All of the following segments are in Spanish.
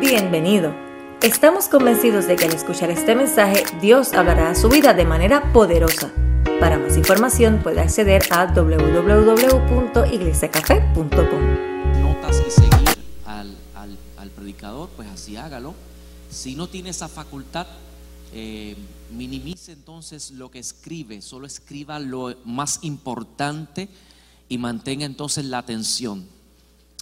Bienvenido. Estamos convencidos de que al escuchar este mensaje Dios hablará a su vida de manera poderosa. Para más información puede acceder a www.iglesiacafé.com. Notas y seguir al, al- al predicador, pues así hágalo. Si no tiene esa facultad, eh, minimice entonces lo que escribe, solo escriba lo más importante y mantenga entonces la atención.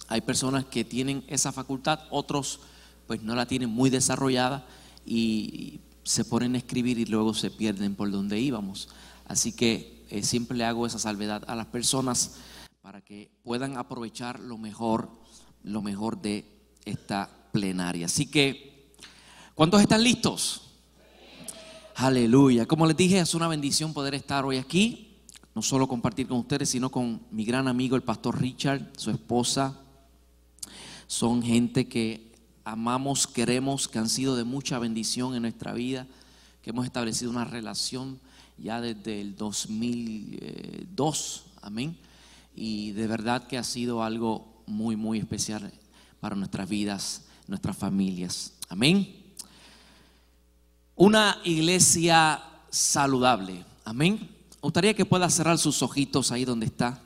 Hay personas que tienen esa facultad, otros pues no la tienen muy desarrollada y se ponen a escribir y luego se pierden por donde íbamos. Así que eh, siempre le hago esa salvedad a las personas para que puedan aprovechar lo mejor, lo mejor de esta plenaria. Así que, ¿cuántos están listos? Aleluya. Como les dije, es una bendición poder estar hoy aquí, no solo compartir con ustedes, sino con mi gran amigo el pastor Richard, su esposa. Son gente que amamos, queremos, que han sido de mucha bendición en nuestra vida, que hemos establecido una relación ya desde el 2002, amén. Y de verdad que ha sido algo muy, muy especial para nuestras vidas, nuestras familias. Amén. Una iglesia saludable. Amén. Me gustaría que pueda cerrar sus ojitos ahí donde está.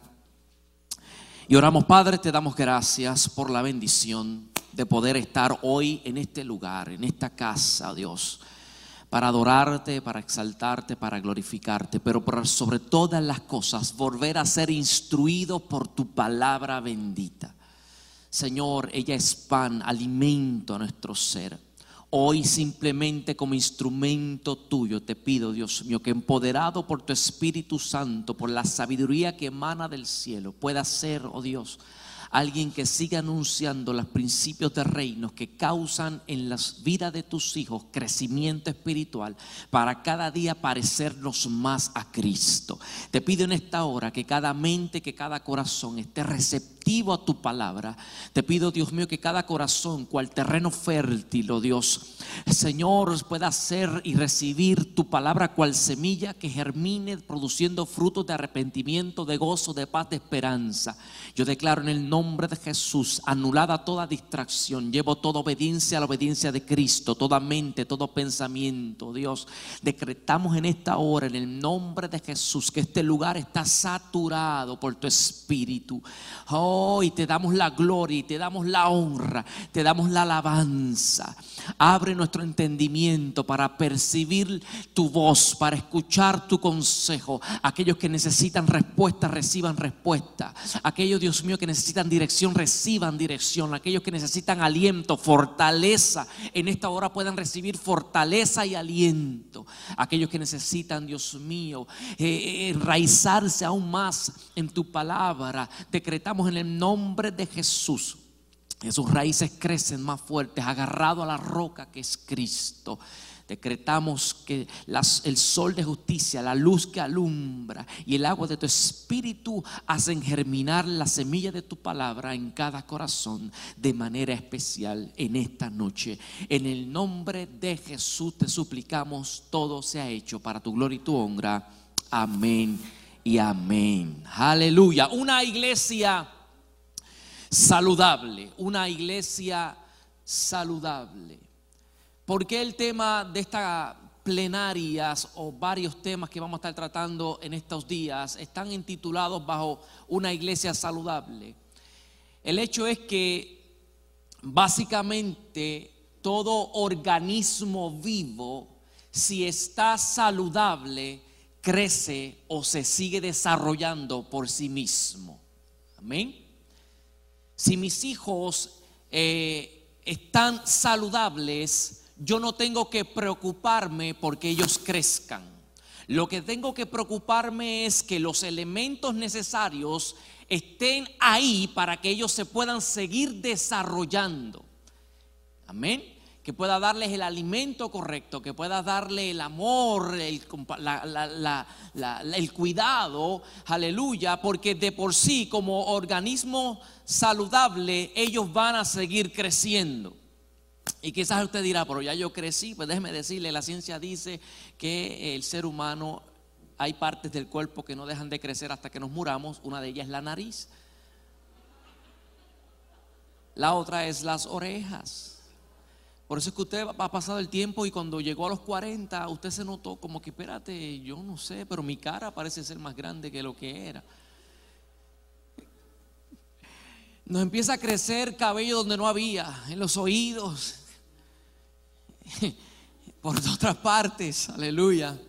Y oramos, Padre, te damos gracias por la bendición de poder estar hoy en este lugar, en esta casa, Dios, para adorarte, para exaltarte, para glorificarte, pero por sobre todas las cosas, volver a ser instruido por tu palabra bendita. Señor, ella es pan, alimento a nuestro ser. Hoy simplemente como instrumento tuyo te pido, Dios mío, que empoderado por tu Espíritu Santo, por la sabiduría que emana del cielo, pueda ser, oh Dios, alguien que siga anunciando los principios de reinos que causan en las vidas de tus hijos crecimiento espiritual para cada día parecernos más a Cristo. Te pido en esta hora que cada mente, que cada corazón esté receptivo a tu palabra. Te pido, Dios mío, que cada corazón, cual terreno fértil, oh Dios, Señor, pueda hacer y recibir tu palabra cual semilla que germine produciendo frutos de arrepentimiento, de gozo, de paz, de esperanza. Yo declaro en el nombre de Jesús, anulada toda distracción, llevo toda obediencia a la obediencia de Cristo, toda mente, todo pensamiento, Dios. Decretamos en esta hora, en el nombre de Jesús, que este lugar está saturado por tu Espíritu. Oh, y te damos la gloria y te damos la honra, te damos la alabanza. Abre nuestro entendimiento para percibir tu voz, para escuchar tu consejo. Aquellos que necesitan respuesta, reciban respuesta. Aquellos, Dios mío, que necesitan dirección, reciban dirección. Aquellos que necesitan aliento, fortaleza, en esta hora puedan recibir fortaleza y aliento. Aquellos que necesitan, Dios mío, eh, enraizarse aún más en tu palabra, decretamos en el nombre de Jesús que sus raíces crecen más fuertes, agarrado a la roca que es Cristo. Decretamos que el sol de justicia, la luz que alumbra y el agua de tu espíritu hacen germinar la semilla de tu palabra en cada corazón de manera especial en esta noche. En el nombre de Jesús te suplicamos, todo sea hecho para tu gloria y tu honra. Amén y amén. Aleluya. Una iglesia saludable, una iglesia saludable. ¿Por qué el tema de estas plenarias o varios temas que vamos a estar tratando en estos días están intitulados bajo una iglesia saludable? El hecho es que básicamente todo organismo vivo, si está saludable, crece o se sigue desarrollando por sí mismo. Amén. Si mis hijos eh, están saludables, yo no tengo que preocuparme porque ellos crezcan. Lo que tengo que preocuparme es que los elementos necesarios estén ahí para que ellos se puedan seguir desarrollando. Amén. Que pueda darles el alimento correcto, que pueda darle el amor, el, cuidado, aleluya, porque de por sí como organismo saludable ellos van a seguir creciendo. Y quizás usted dirá, pero ya yo crecí, pues déjeme decirle, la ciencia dice que el ser humano hay partes del cuerpo que no dejan de crecer hasta que nos muramos, una de ellas es la nariz. La otra es las orejas. Por eso es que usted ha pasado el tiempo y cuando llegó a los 40, usted se notó como que, espérate, yo no sé, pero mi cara parece ser más grande que lo que era. Nos empieza a crecer cabello donde no había, en los oídos, por otras partes, aleluya.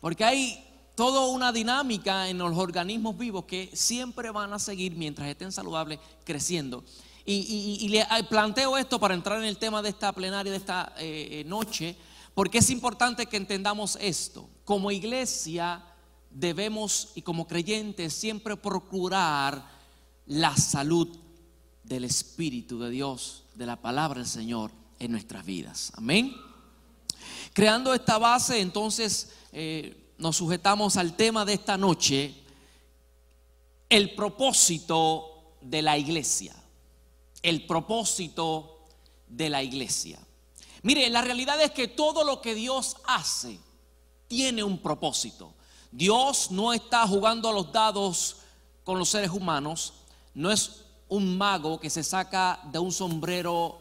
Porque hay toda una dinámica en los organismos vivos que siempre van a seguir mientras estén saludables creciendo. Y, le planteo esto para entrar en el tema de esta plenaria de esta eh, noche, porque es importante que entendamos esto. Como iglesia debemos y como creyentes siempre procurar la salud del Espíritu de Dios, de la palabra del Señor en nuestras vidas. Amén. Creando esta base, entonces eh, nos sujetamos al tema de esta noche, el propósito de la iglesia el propósito de la iglesia. Mire, la realidad es que todo lo que Dios hace tiene un propósito. Dios no está jugando a los dados con los seres humanos, no es un mago que se saca de un sombrero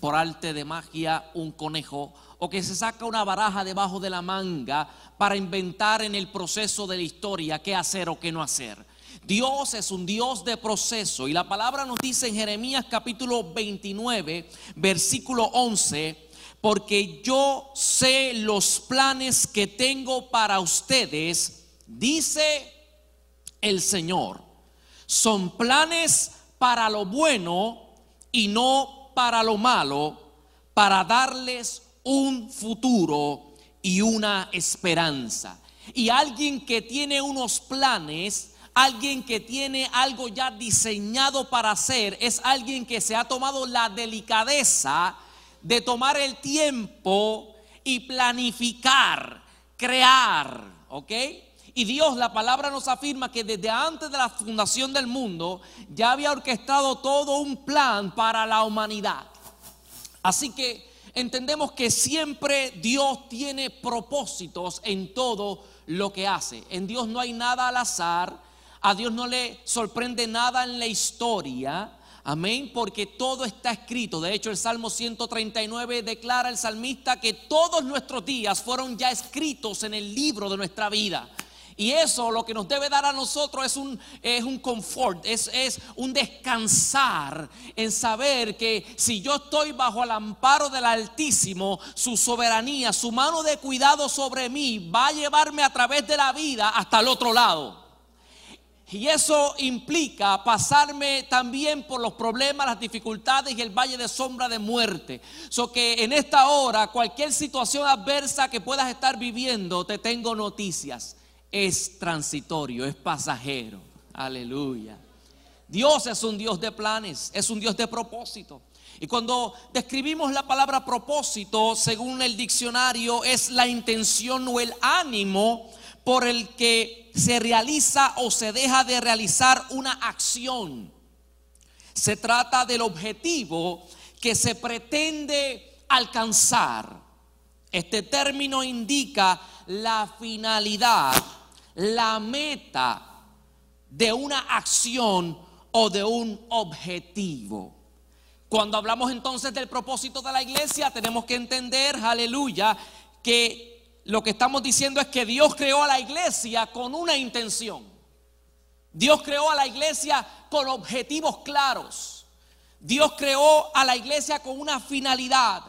por arte de magia un conejo o que se saca una baraja debajo de la manga para inventar en el proceso de la historia qué hacer o qué no hacer. Dios es un Dios de proceso y la palabra nos dice en Jeremías capítulo 29, versículo 11, porque yo sé los planes que tengo para ustedes, dice el Señor. Son planes para lo bueno y no para lo malo, para darles un futuro y una esperanza. Y alguien que tiene unos planes Alguien que tiene algo ya diseñado para hacer es alguien que se ha tomado la delicadeza de tomar el tiempo y planificar, crear, ¿ok? Y Dios, la palabra nos afirma que desde antes de la fundación del mundo ya había orquestado todo un plan para la humanidad. Así que entendemos que siempre Dios tiene propósitos en todo lo que hace. En Dios no hay nada al azar. A Dios no le sorprende nada en la historia. Amén, porque todo está escrito. De hecho, el Salmo 139 declara el salmista que todos nuestros días fueron ya escritos en el libro de nuestra vida. Y eso lo que nos debe dar a nosotros es un, es un confort, es, es un descansar en saber que si yo estoy bajo el amparo del Altísimo, su soberanía, su mano de cuidado sobre mí va a llevarme a través de la vida hasta el otro lado. Y eso implica pasarme también por los problemas, las dificultades y el valle de sombra de muerte. So que en esta hora, cualquier situación adversa que puedas estar viviendo, te tengo noticias. Es transitorio, es pasajero. Aleluya. Dios es un Dios de planes, es un Dios de propósito. Y cuando describimos la palabra propósito, según el diccionario, es la intención o el ánimo por el que se realiza o se deja de realizar una acción. Se trata del objetivo que se pretende alcanzar. Este término indica la finalidad, la meta de una acción o de un objetivo. Cuando hablamos entonces del propósito de la iglesia, tenemos que entender, aleluya, que lo que estamos diciendo es que Dios creó a la iglesia con una intención. Dios creó a la iglesia con objetivos claros. Dios creó a la iglesia con una finalidad.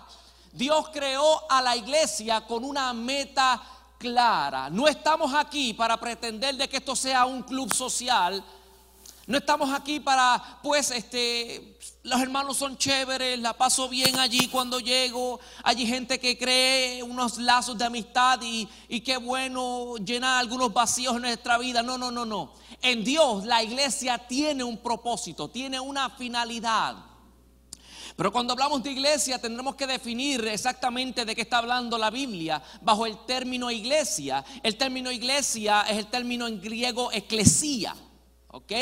Dios creó a la iglesia con una meta clara. No estamos aquí para pretender de que esto sea un club social. No estamos aquí para, pues, este, los hermanos son chéveres, la paso bien allí cuando llego. Hay gente que cree unos lazos de amistad y, y qué bueno llenar algunos vacíos en nuestra vida. No, no, no, no. En Dios la iglesia tiene un propósito, tiene una finalidad. Pero cuando hablamos de iglesia tendremos que definir exactamente de qué está hablando la Biblia bajo el término iglesia. El término iglesia es el término en griego eclesía, ¿ok?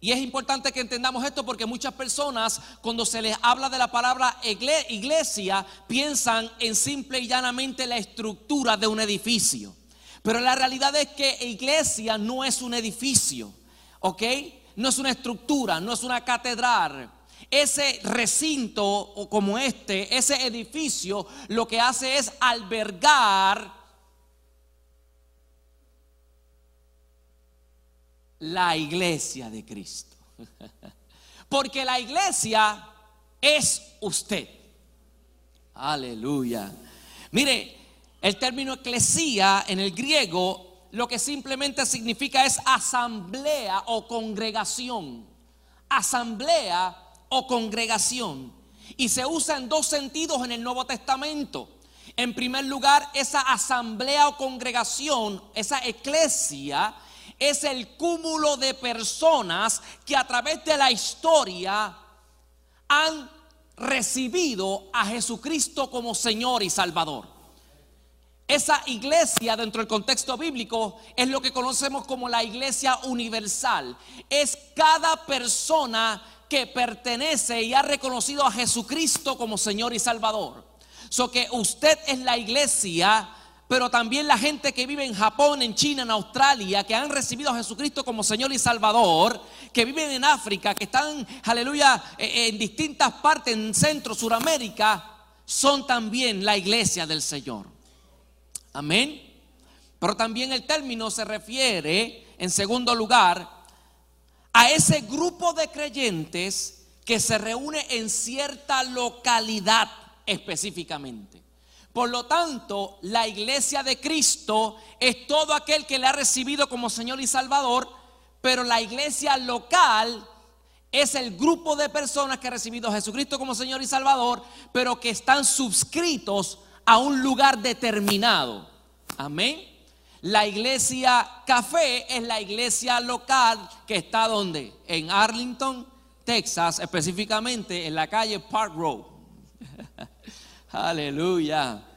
Y es importante que entendamos esto porque muchas personas cuando se les habla de la palabra iglesia piensan en simple y llanamente la estructura de un edificio. Pero la realidad es que iglesia no es un edificio, ¿ok? No es una estructura, no es una catedral. ese recinto como este, ese edificio, lo que hace es albergar la iglesia de Cristo. Porque la iglesia es usted. Aleluya. Mire, el término eclesía en el griego lo que simplemente significa es asamblea o congregación. Asamblea o congregación. Y se usa en dos sentidos en el Nuevo Testamento. En primer lugar, esa asamblea o congregación, esa eclesia, es el cúmulo de personas que a través de la historia han recibido a Jesucristo como Señor y Salvador. Esa iglesia dentro del contexto bíblico es lo que conocemos como la iglesia universal. Es cada persona que pertenece y ha reconocido a Jesucristo como Señor y Salvador. So que usted es la iglesia pero también la gente que vive en Japón, en China, en Australia, que han recibido a Jesucristo como Señor y Salvador, que viven en África, que están, aleluya, e, en distintas partes, en Centro, Suramérica, son también la iglesia del Señor. Amén. Pero también el término se refiere, en segundo lugar, a ese grupo de creyentes que se reúne en cierta localidad específicamente. Por lo tanto, la iglesia de Cristo es todo aquel que le ha recibido como Señor y Salvador, pero la iglesia local es el grupo de personas que ha recibido a Jesucristo como Señor y Salvador, pero que están suscritos a un lugar determinado. Amén. La iglesia café es la iglesia local que está donde? En Arlington, Texas, específicamente en la calle Park Road. Aleluya.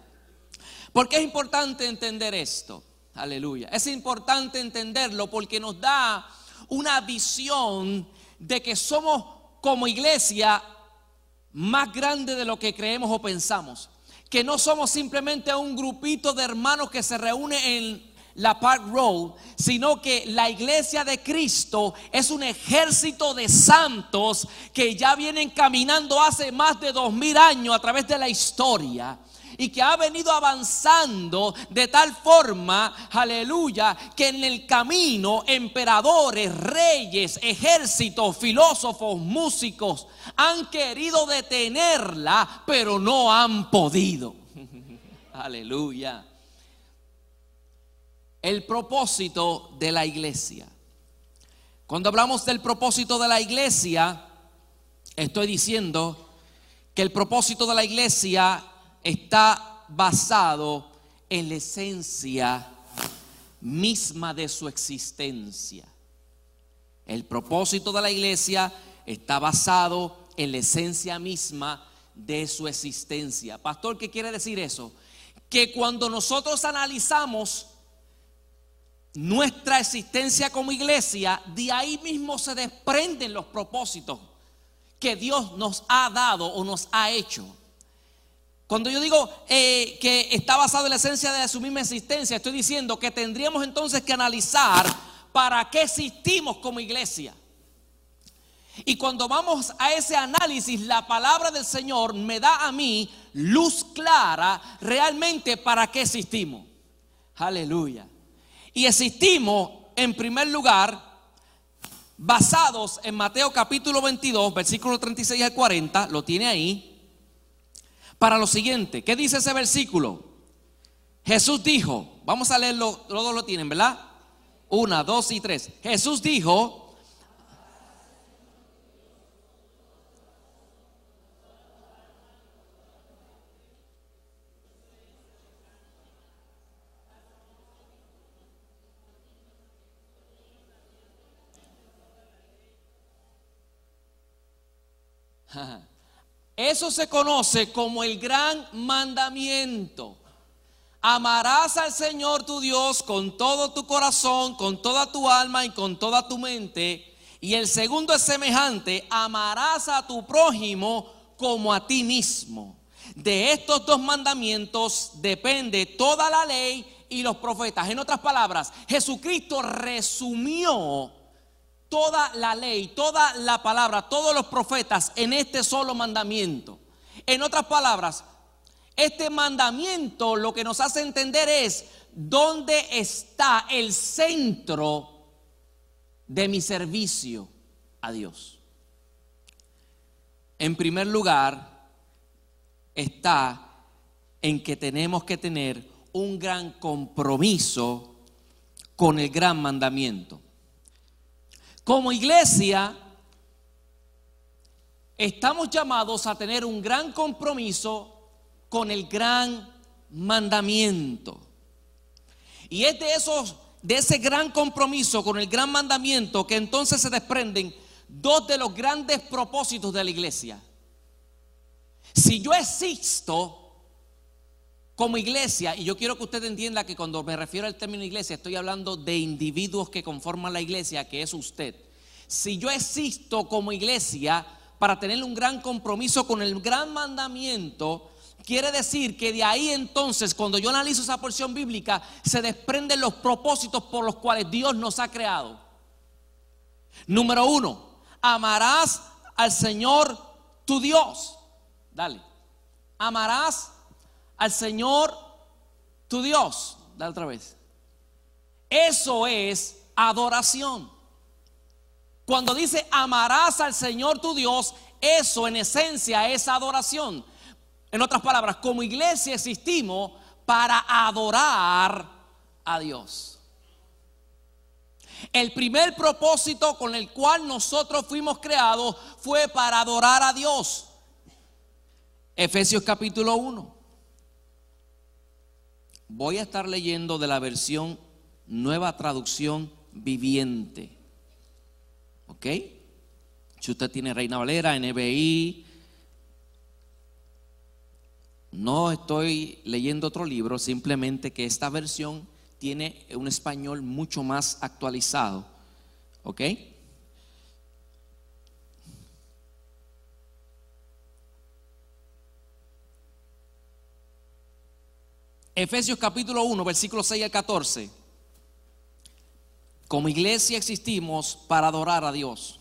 ¿Por es importante entender esto? Aleluya. Es importante entenderlo porque nos da una visión de que somos como iglesia más grande de lo que creemos o pensamos. Que no somos simplemente un grupito de hermanos que se reúne en la Park Road, sino que la iglesia de Cristo es un ejército de santos que ya vienen caminando hace más de dos mil años a través de la historia y que ha venido avanzando de tal forma, aleluya, que en el camino emperadores, reyes, ejércitos, filósofos, músicos han querido detenerla, pero no han podido. aleluya. El propósito de la iglesia. Cuando hablamos del propósito de la iglesia, estoy diciendo que el propósito de la iglesia está basado en la esencia misma de su existencia. El propósito de la iglesia está basado en la esencia misma de su existencia. Pastor, ¿qué quiere decir eso? Que cuando nosotros analizamos nuestra existencia como iglesia, de ahí mismo se desprenden los propósitos que Dios nos ha dado o nos ha hecho. Cuando yo digo eh, que está basado en la esencia de su misma existencia, estoy diciendo que tendríamos entonces que analizar para qué existimos como iglesia. Y cuando vamos a ese análisis, la palabra del Señor me da a mí luz clara realmente para qué existimos. Aleluya. Y existimos en primer lugar basados en Mateo capítulo 22, versículo 36 al 40, lo tiene ahí para lo siguiente. ¿Qué dice ese versículo? Jesús dijo, vamos a leerlo, todos lo tienen, ¿verdad? Una, dos y tres. Jesús dijo, Eso se conoce como el gran mandamiento. Amarás al Señor tu Dios con todo tu corazón, con toda tu alma y con toda tu mente. Y el segundo es semejante, amarás a tu prójimo como a ti mismo. De estos dos mandamientos depende toda la ley y los profetas. En otras palabras, Jesucristo resumió toda la ley, toda la palabra, todos los profetas en este solo mandamiento. En otras palabras, este mandamiento lo que nos hace entender es dónde está el centro de mi servicio a Dios. En primer lugar, está en que tenemos que tener un gran compromiso con el gran mandamiento. Como iglesia, estamos llamados a tener un gran compromiso con el gran mandamiento. Y es de esos de ese gran compromiso con el gran mandamiento que entonces se desprenden dos de los grandes propósitos de la iglesia. Si yo existo como iglesia, y yo quiero que usted entienda que cuando me refiero al término iglesia, estoy hablando de individuos que conforman la iglesia, que es usted. Si yo existo como iglesia para tener un gran compromiso con el gran mandamiento, quiere decir que de ahí entonces, cuando yo analizo esa porción bíblica, se desprenden los propósitos por los cuales Dios nos ha creado. Número uno, amarás al Señor tu Dios. Dale. Amarás al Señor tu Dios. Dale otra vez. Eso es adoración. Cuando dice amarás al Señor tu Dios, eso en esencia es adoración. En otras palabras, como iglesia existimos para adorar a Dios. El primer propósito con el cual nosotros fuimos creados fue para adorar a Dios. Efesios capítulo 1. Voy a estar leyendo de la versión nueva traducción viviente. ¿Ok? Si usted tiene Reina Valera, NBI, no estoy leyendo otro libro, simplemente que esta versión tiene un español mucho más actualizado. ¿Ok? Efesios capítulo 1, versículo 6 al 14. Como iglesia existimos para adorar a Dios.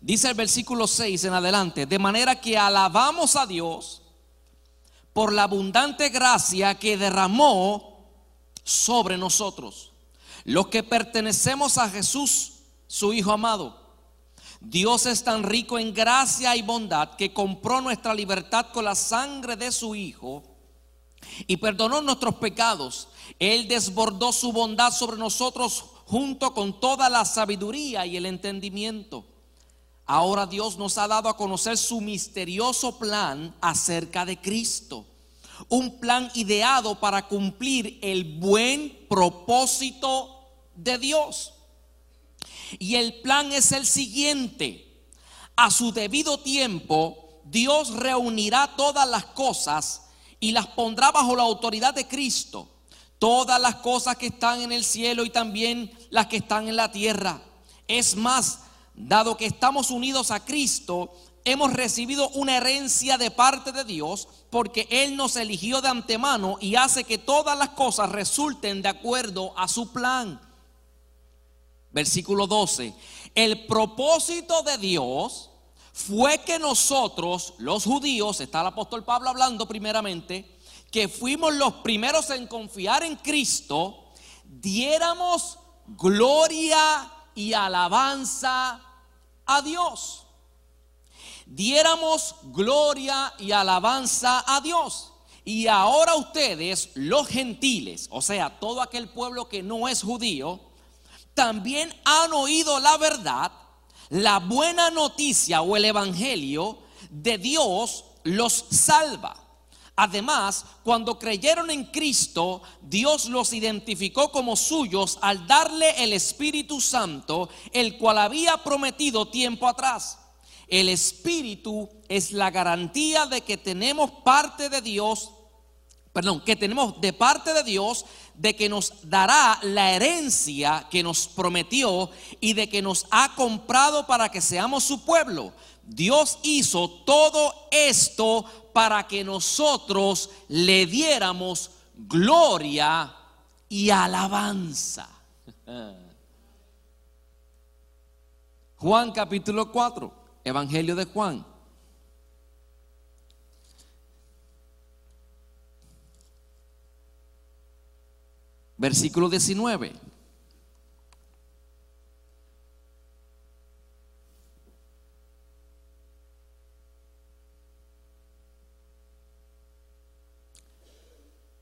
Dice el versículo 6 en adelante, de manera que alabamos a Dios por la abundante gracia que derramó sobre nosotros, los que pertenecemos a Jesús, su Hijo amado. Dios es tan rico en gracia y bondad que compró nuestra libertad con la sangre de su Hijo y perdonó nuestros pecados. Él desbordó su bondad sobre nosotros junto con toda la sabiduría y el entendimiento. Ahora Dios nos ha dado a conocer su misterioso plan acerca de Cristo. Un plan ideado para cumplir el buen propósito de Dios. Y el plan es el siguiente. A su debido tiempo, Dios reunirá todas las cosas y las pondrá bajo la autoridad de Cristo. Todas las cosas que están en el cielo y también las que están en la tierra. Es más, dado que estamos unidos a Cristo, hemos recibido una herencia de parte de Dios porque Él nos eligió de antemano y hace que todas las cosas resulten de acuerdo a su plan. Versículo 12. El propósito de Dios fue que nosotros, los judíos, está el apóstol Pablo hablando primeramente, que fuimos los primeros en confiar en Cristo, diéramos gloria y alabanza a Dios. Diéramos gloria y alabanza a Dios. Y ahora ustedes, los gentiles, o sea, todo aquel pueblo que no es judío, también han oído la verdad la buena noticia o el Evangelio de Dios los salva. Además, cuando creyeron en Cristo, Dios los identificó como suyos al darle el Espíritu Santo, el cual había prometido tiempo atrás. El Espíritu es la garantía de que tenemos parte de Dios, perdón, que tenemos de parte de Dios de que nos dará la herencia que nos prometió y de que nos ha comprado para que seamos su pueblo. Dios hizo todo esto para que nosotros le diéramos gloria y alabanza. Juan capítulo 4, Evangelio de Juan. Versículo 19.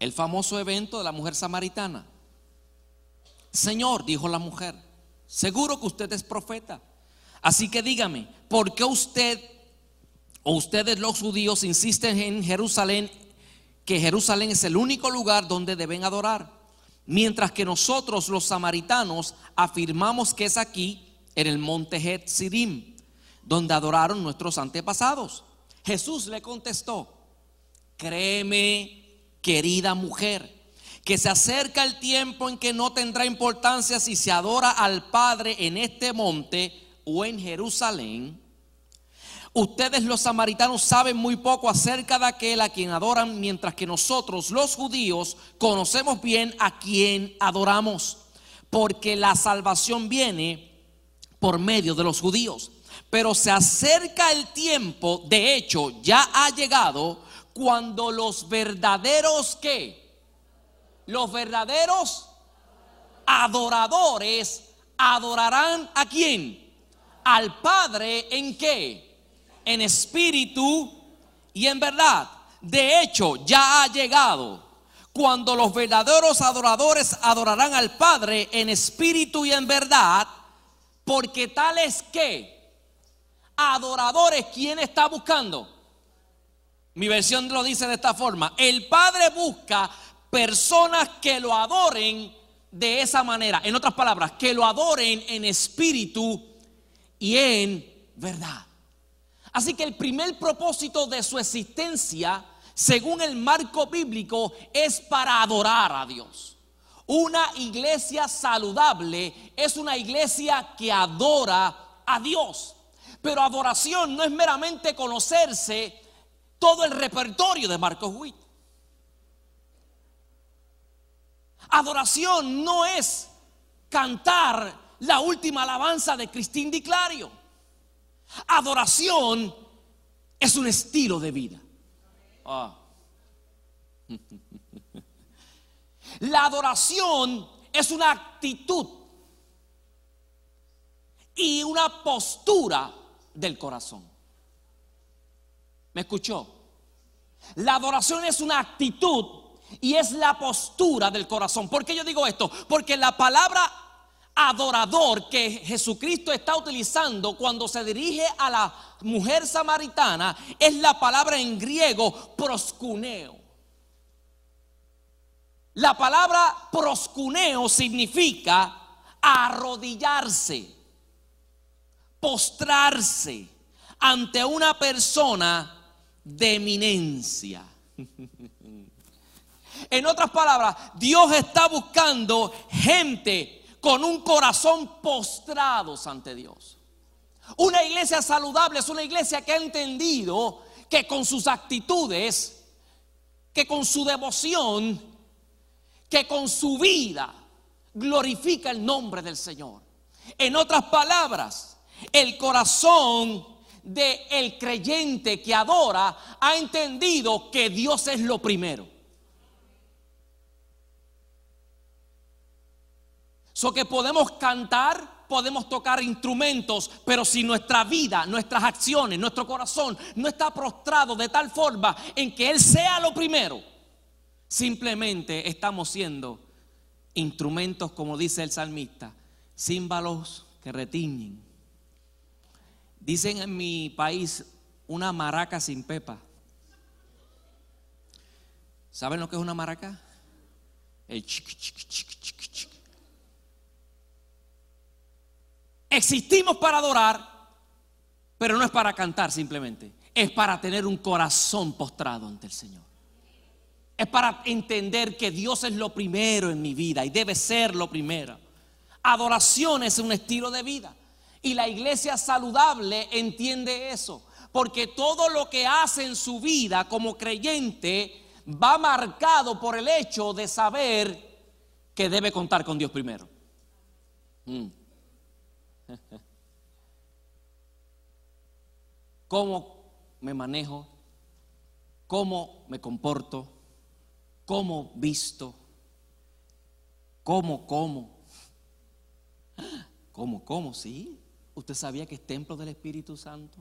El famoso evento de la mujer samaritana. Señor, dijo la mujer, seguro que usted es profeta. Así que dígame, ¿por qué usted o ustedes los judíos insisten en Jerusalén que Jerusalén es el único lugar donde deben adorar? Mientras que nosotros los samaritanos afirmamos que es aquí, en el monte Hetzirim, donde adoraron nuestros antepasados. Jesús le contestó, créeme, querida mujer, que se acerca el tiempo en que no tendrá importancia si se adora al Padre en este monte o en Jerusalén. Ustedes los samaritanos saben muy poco acerca de aquel a quien adoran, mientras que nosotros los judíos conocemos bien a quien adoramos, porque la salvación viene por medio de los judíos. Pero se acerca el tiempo, de hecho ya ha llegado, cuando los verdaderos que los verdaderos adoradores adorarán a quién? Al Padre en qué? En espíritu y en verdad. De hecho, ya ha llegado cuando los verdaderos adoradores adorarán al Padre en espíritu y en verdad, porque tales que adoradores, ¿quién está buscando? Mi versión lo dice de esta forma. El Padre busca personas que lo adoren de esa manera. En otras palabras, que lo adoren en espíritu y en verdad. Así que el primer propósito de su existencia, según el marco bíblico, es para adorar a Dios. Una iglesia saludable es una iglesia que adora a Dios. Pero adoración no es meramente conocerse todo el repertorio de Marcos Witt. Adoración no es cantar la última alabanza de Cristín Di Clario. Adoración es un estilo de vida. Ah. La adoración es una actitud y una postura del corazón. ¿Me escuchó? La adoración es una actitud y es la postura del corazón. ¿Por qué yo digo esto? Porque la palabra adorador que Jesucristo está utilizando cuando se dirige a la mujer samaritana es la palabra en griego proscuneo. La palabra proscuneo significa arrodillarse, postrarse ante una persona de eminencia. En otras palabras, Dios está buscando gente con un corazón postrados ante Dios. Una iglesia saludable es una iglesia que ha entendido que con sus actitudes, que con su devoción, que con su vida glorifica el nombre del Señor. En otras palabras, el corazón de el creyente que adora ha entendido que Dios es lo primero. So que podemos cantar, podemos tocar instrumentos, pero si nuestra vida, nuestras acciones, nuestro corazón no está prostrado de tal forma en que Él sea lo primero, simplemente estamos siendo instrumentos, como dice el salmista, címbalos que retiñen. Dicen en mi país una maraca sin pepa. ¿Saben lo que es una maraca? El chiqui, chiqui, chiqui, chiqui, chiqui. Existimos para adorar, pero no es para cantar simplemente. Es para tener un corazón postrado ante el Señor. Es para entender que Dios es lo primero en mi vida y debe ser lo primero. Adoración es un estilo de vida. Y la iglesia saludable entiende eso, porque todo lo que hace en su vida como creyente va marcado por el hecho de saber que debe contar con Dios primero. Mm. cómo me manejo, cómo me comporto, cómo visto, cómo como. ¿Cómo, cómo? Sí. ¿Usted sabía que es templo del Espíritu Santo?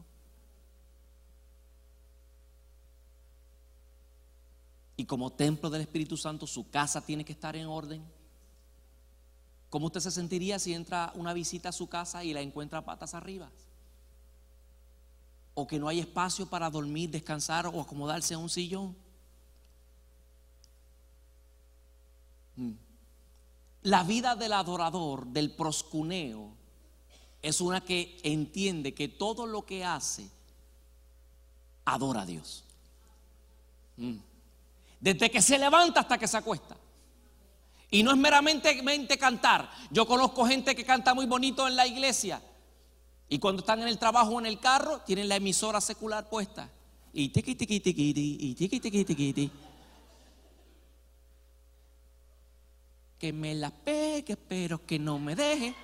Y como templo del Espíritu Santo, su casa tiene que estar en orden. ¿Cómo usted se sentiría si entra una visita a su casa y la encuentra patas arriba? O que no hay espacio para dormir, descansar o acomodarse en un sillón. Mm. La vida del adorador, del proscuneo, es una que entiende que todo lo que hace adora a Dios. Mm. Desde que se levanta hasta que se acuesta. Y no es meramente cantar. Yo conozco gente que canta muy bonito en la iglesia. Y cuando están en el trabajo o en el carro, tienen la emisora secular puesta. Y tiqui tiqui tiqui y tiqui tiqui tiqui. Que me la pegue, pero que no me deje.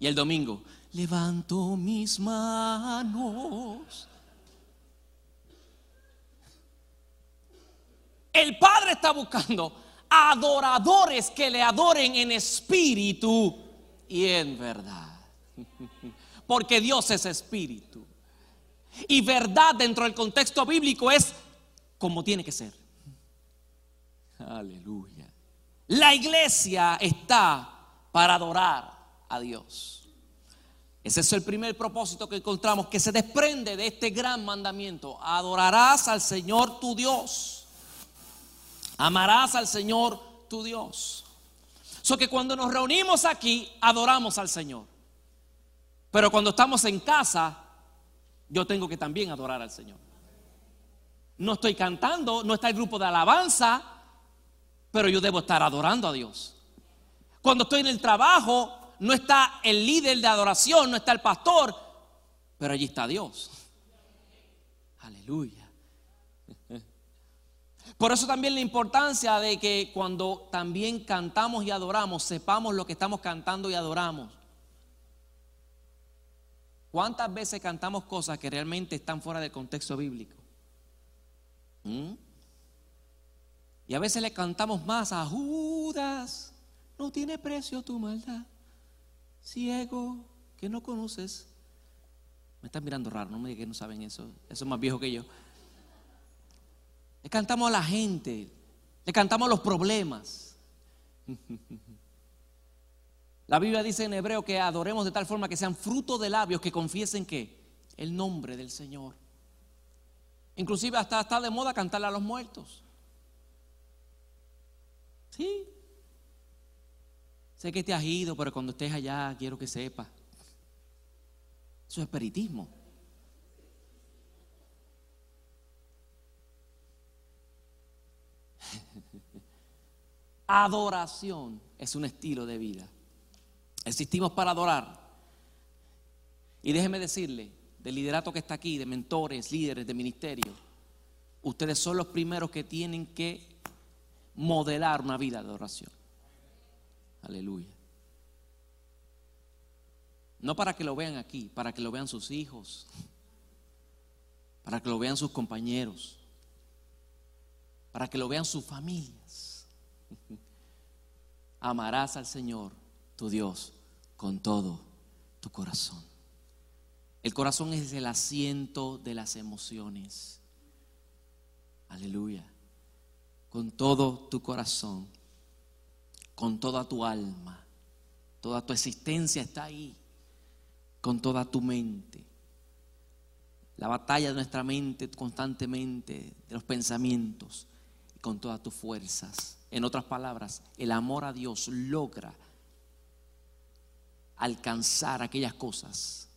Y el domingo, levanto mis manos El Padre está buscando adoradores que le adoren en espíritu y en verdad. Porque Dios es espíritu. Y verdad dentro del contexto bíblico es como tiene que ser. Aleluya. La iglesia está para adorar a Dios. Ese es el primer propósito que encontramos, que se desprende de este gran mandamiento. Adorarás al Señor tu Dios Amarás al Señor tu Dios. So que cuando nos reunimos aquí, adoramos al Señor. Pero cuando estamos en casa, yo tengo que también adorar al Señor. No estoy cantando, no está el grupo de alabanza, pero yo debo estar adorando a Dios. Cuando estoy en el trabajo, no está el líder de adoración, no está el pastor, pero allí está Dios. Aleluya. Por eso también la importancia de que cuando también cantamos y adoramos, sepamos lo que estamos cantando y adoramos. ¿Cuántas veces cantamos cosas que realmente están fuera del contexto bíblico? ¿Mm? Y a veces le cantamos más a Judas, no tiene precio tu maldad, ciego que no conoces. Me están mirando raro, no me digan que no saben eso, eso es más viejo que yo. Le cantamos a la gente, le cantamos los problemas. La Biblia dice en hebreo que adoremos de tal forma que sean fruto de labios que confiesen que el nombre del Señor. Inclusive hasta está de moda cantarle a los muertos. Sí. Sé que te has ido, pero cuando estés allá quiero que sepas. Eso es espiritismo. Adoración es un estilo de vida. Existimos para adorar. Y déjeme decirle, del liderato que está aquí, de mentores, líderes de ministerio, ustedes son los primeros que tienen que modelar una vida de adoración. Aleluya. No para que lo vean aquí, para que lo vean sus hijos, para que lo vean sus compañeros, para que lo vean sus familias. Amarás al Señor, tu Dios, con todo tu corazón. El corazón es el asiento de las emociones. Aleluya. Con todo tu corazón, con toda tu alma, toda tu existencia está ahí, con toda tu mente. La batalla de nuestra mente constantemente, de los pensamientos, con todas tus fuerzas. En otras palabras, el amor a Dios logra alcanzar aquellas cosas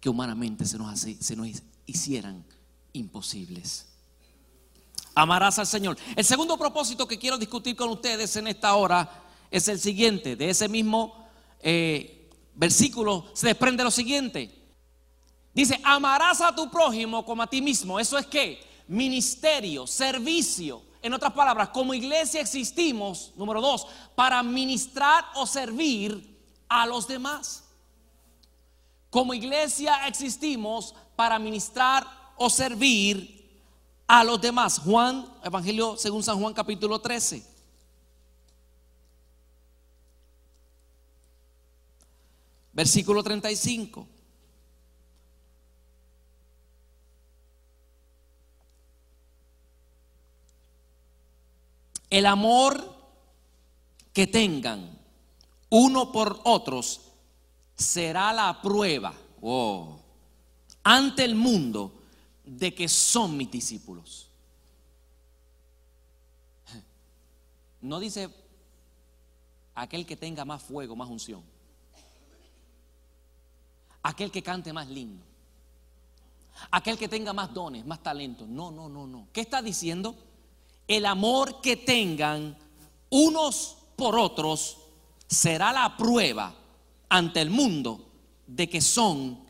que humanamente se nos, se nos hicieran imposibles. Amarás al Señor. El segundo propósito que quiero discutir con ustedes en esta hora es el siguiente. De ese mismo eh, versículo se desprende lo siguiente. Dice, amarás a tu prójimo como a ti mismo. Eso es que ministerio, servicio. En otras palabras, como iglesia existimos, número dos, para ministrar o servir a los demás. Como iglesia existimos para ministrar o servir a los demás. Juan, Evangelio según San Juan capítulo 13. Versículo 35. El amor que tengan uno por otros será la prueba oh, ante el mundo de que son mis discípulos. No dice aquel que tenga más fuego, más unción. Aquel que cante más lindo. Aquel que tenga más dones, más talentos. No, no, no, no. ¿Qué está diciendo? El amor que tengan unos por otros será la prueba ante el mundo de que son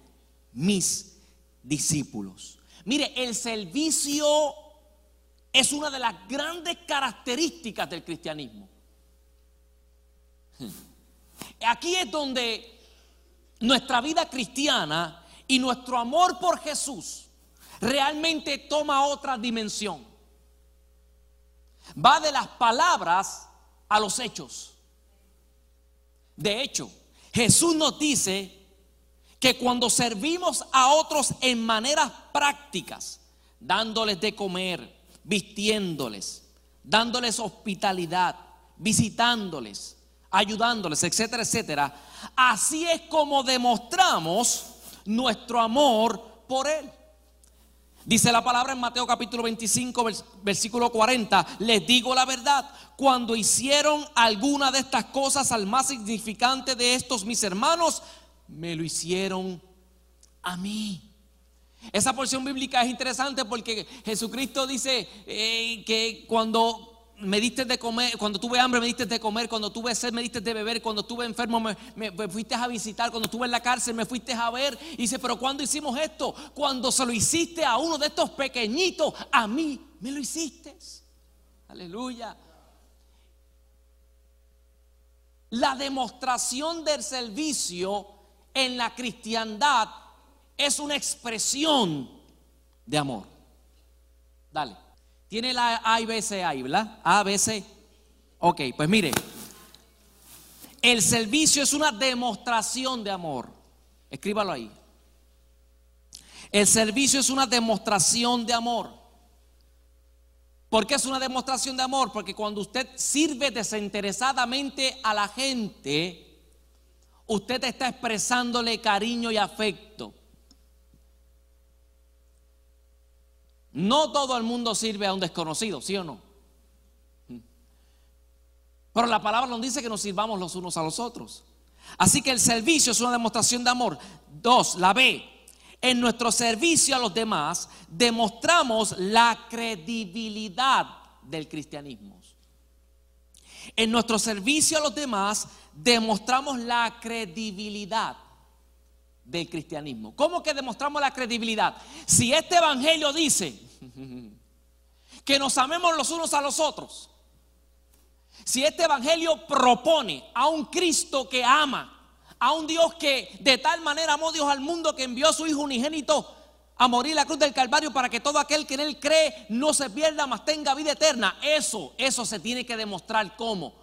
mis discípulos. Mire, el servicio es una de las grandes características del cristianismo. Aquí es donde nuestra vida cristiana y nuestro amor por Jesús realmente toma otra dimensión. Va de las palabras a los hechos. De hecho, Jesús nos dice que cuando servimos a otros en maneras prácticas, dándoles de comer, vistiéndoles, dándoles hospitalidad, visitándoles, ayudándoles, etcétera, etcétera, así es como demostramos nuestro amor por Él. Dice la palabra en Mateo capítulo 25, versículo 40, les digo la verdad, cuando hicieron alguna de estas cosas al más significante de estos mis hermanos, me lo hicieron a mí. Esa porción bíblica es interesante porque Jesucristo dice eh, que cuando me diste de comer, cuando tuve hambre me diste de comer, cuando tuve sed me diste de beber, cuando tuve enfermo me, fuiste a visitar, cuando estuve en la cárcel me fuiste a ver. Y dice, pero ¿cuándo hicimos esto? Cuando se lo hiciste a uno de estos pequeñitos, a mí me lo hiciste. Aleluya. La demostración del servicio en la cristiandad es una expresión de amor. Dale. Tiene la A y B, C ahí, ¿verdad? A, B, C. Ok, pues mire. El servicio es una demostración de amor. Escríbalo ahí. El servicio es una demostración de amor. ¿Por qué es una demostración de amor? Porque cuando usted sirve desinteresadamente a la gente, usted está expresándole cariño y afecto. No todo el mundo sirve a un desconocido, ¿sí o no? Pero la palabra nos dice que nos sirvamos los unos a los otros. Así que el servicio es una demostración de amor. Dos, la B. En nuestro servicio a los demás demostramos la credibilidad del cristianismo. En nuestro servicio a los demás demostramos la credibilidad del cristianismo. ¿Cómo que demostramos la credibilidad? Si este evangelio dice que nos amemos los unos a los otros, si este evangelio propone a un Cristo que ama, a un Dios que de tal manera amó Dios al mundo que envió a su Hijo unigénito a morir en la cruz del Calvario para que todo aquel que en él cree no se pierda, mas tenga vida eterna. Eso, eso se tiene que demostrar cómo?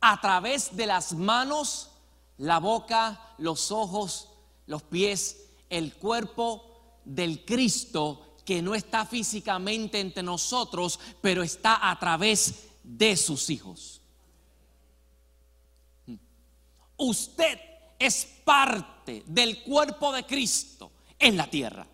A través de las manos, la boca, los ojos, los pies, el cuerpo del Cristo que no está físicamente entre nosotros, pero está a través de sus hijos. Usted es parte del cuerpo de Cristo en la tierra.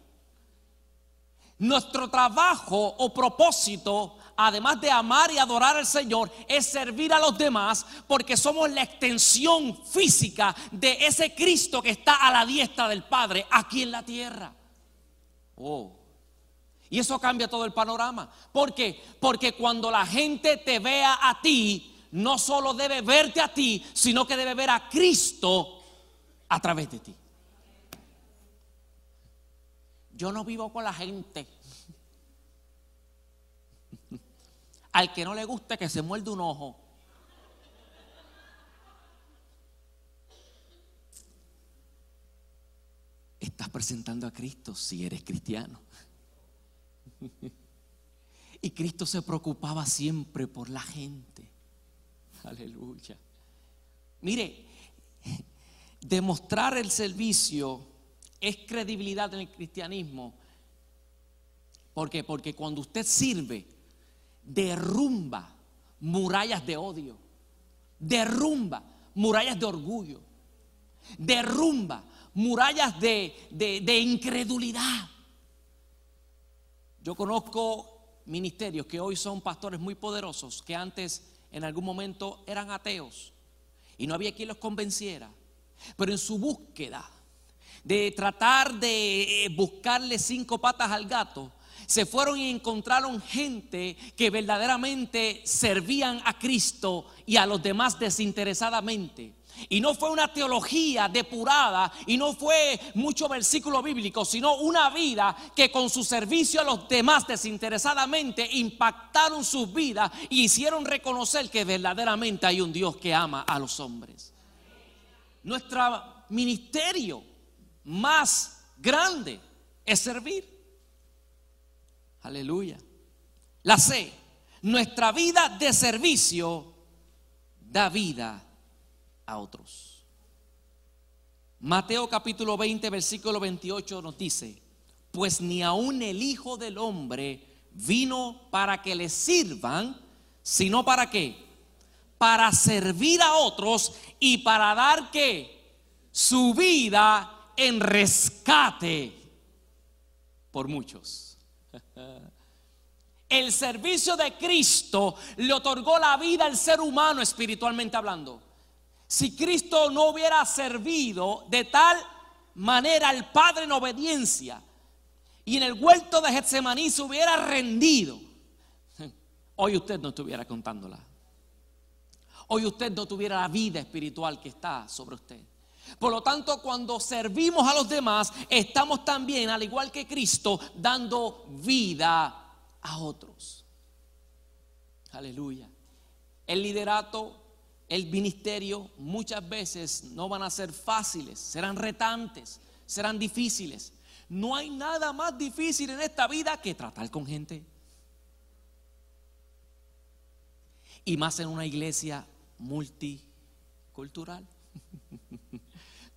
Nuestro trabajo o propósito además de amar y adorar al Señor, es servir a los demás porque somos la extensión física de ese Cristo que está a la diestra del Padre aquí en la tierra. Oh. Y eso cambia todo el panorama. ¿Por qué? Porque cuando la gente te vea a ti, no solo debe verte a ti, sino que debe ver a Cristo a través de ti. Yo no vivo con la gente. Al que no le gusta que se muerde un ojo. Estás presentando a Cristo si eres cristiano. Y Cristo se preocupaba siempre por la gente. Aleluya. Mire, demostrar el servicio es credibilidad en el cristianismo. ¿Por qué? Porque cuando usted sirve, derrumba murallas de odio, derrumba murallas de orgullo, derrumba murallas de, de incredulidad. Yo conozco ministerios que hoy son pastores muy poderosos, que antes en algún momento eran ateos y no había quien los convenciera. Pero en su búsqueda de tratar de eh, buscarle cinco patas al gato, se fueron y encontraron gente que verdaderamente servían a Cristo y a los demás desinteresadamente. Y no fue una teología depurada y no fue mucho versículo bíblico, sino una vida que con su servicio a los demás desinteresadamente impactaron sus vidas y hicieron reconocer que verdaderamente hay un Dios que ama a los hombres. Nuestro ministerio más grande es servir. Aleluya. La C, nuestra vida de servicio da vida a otros. Mateo capítulo 20, versículo 28 nos dice, pues ni aun el Hijo del Hombre vino para que le sirvan, sino para qué? Para servir a otros y para dar que su vida en rescate por muchos. El servicio de Cristo le otorgó la vida al ser humano espiritualmente hablando. Si Cristo no hubiera servido de tal manera al Padre en obediencia y en el huerto de Getsemaní se hubiera rendido, hoy usted no estuviera contándola. Hoy usted no tuviera la vida espiritual que está sobre usted. Por lo tanto, cuando servimos a los demás, estamos también, al igual que Cristo, dando vida a otros. Aleluya. El liderato el ministerio muchas veces no van a ser fáciles, serán retantes, serán difíciles. No hay nada más difícil en esta vida que tratar con gente. Y más en una iglesia multicultural.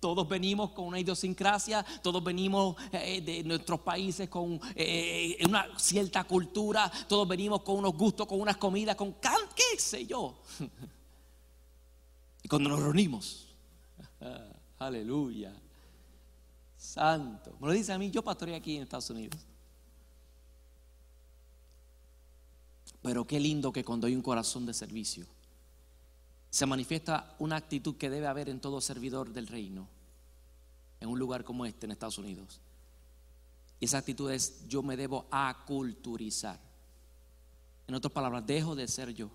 Todos venimos con una idiosincrasia, todos venimos eh, de nuestros países con eh, una cierta cultura, todos venimos con unos gustos, con unas comidas, con qué sé yo. cuando nos reunimos, aleluya, santo, me lo dice a mí, yo pastoré aquí en Estados Unidos. Pero qué lindo que cuando hay un corazón de servicio, se manifiesta una actitud que debe haber en todo servidor del reino, en un lugar como este, en Estados Unidos. Y esa actitud es, yo me debo aculturizar. En otras palabras, dejo de ser yo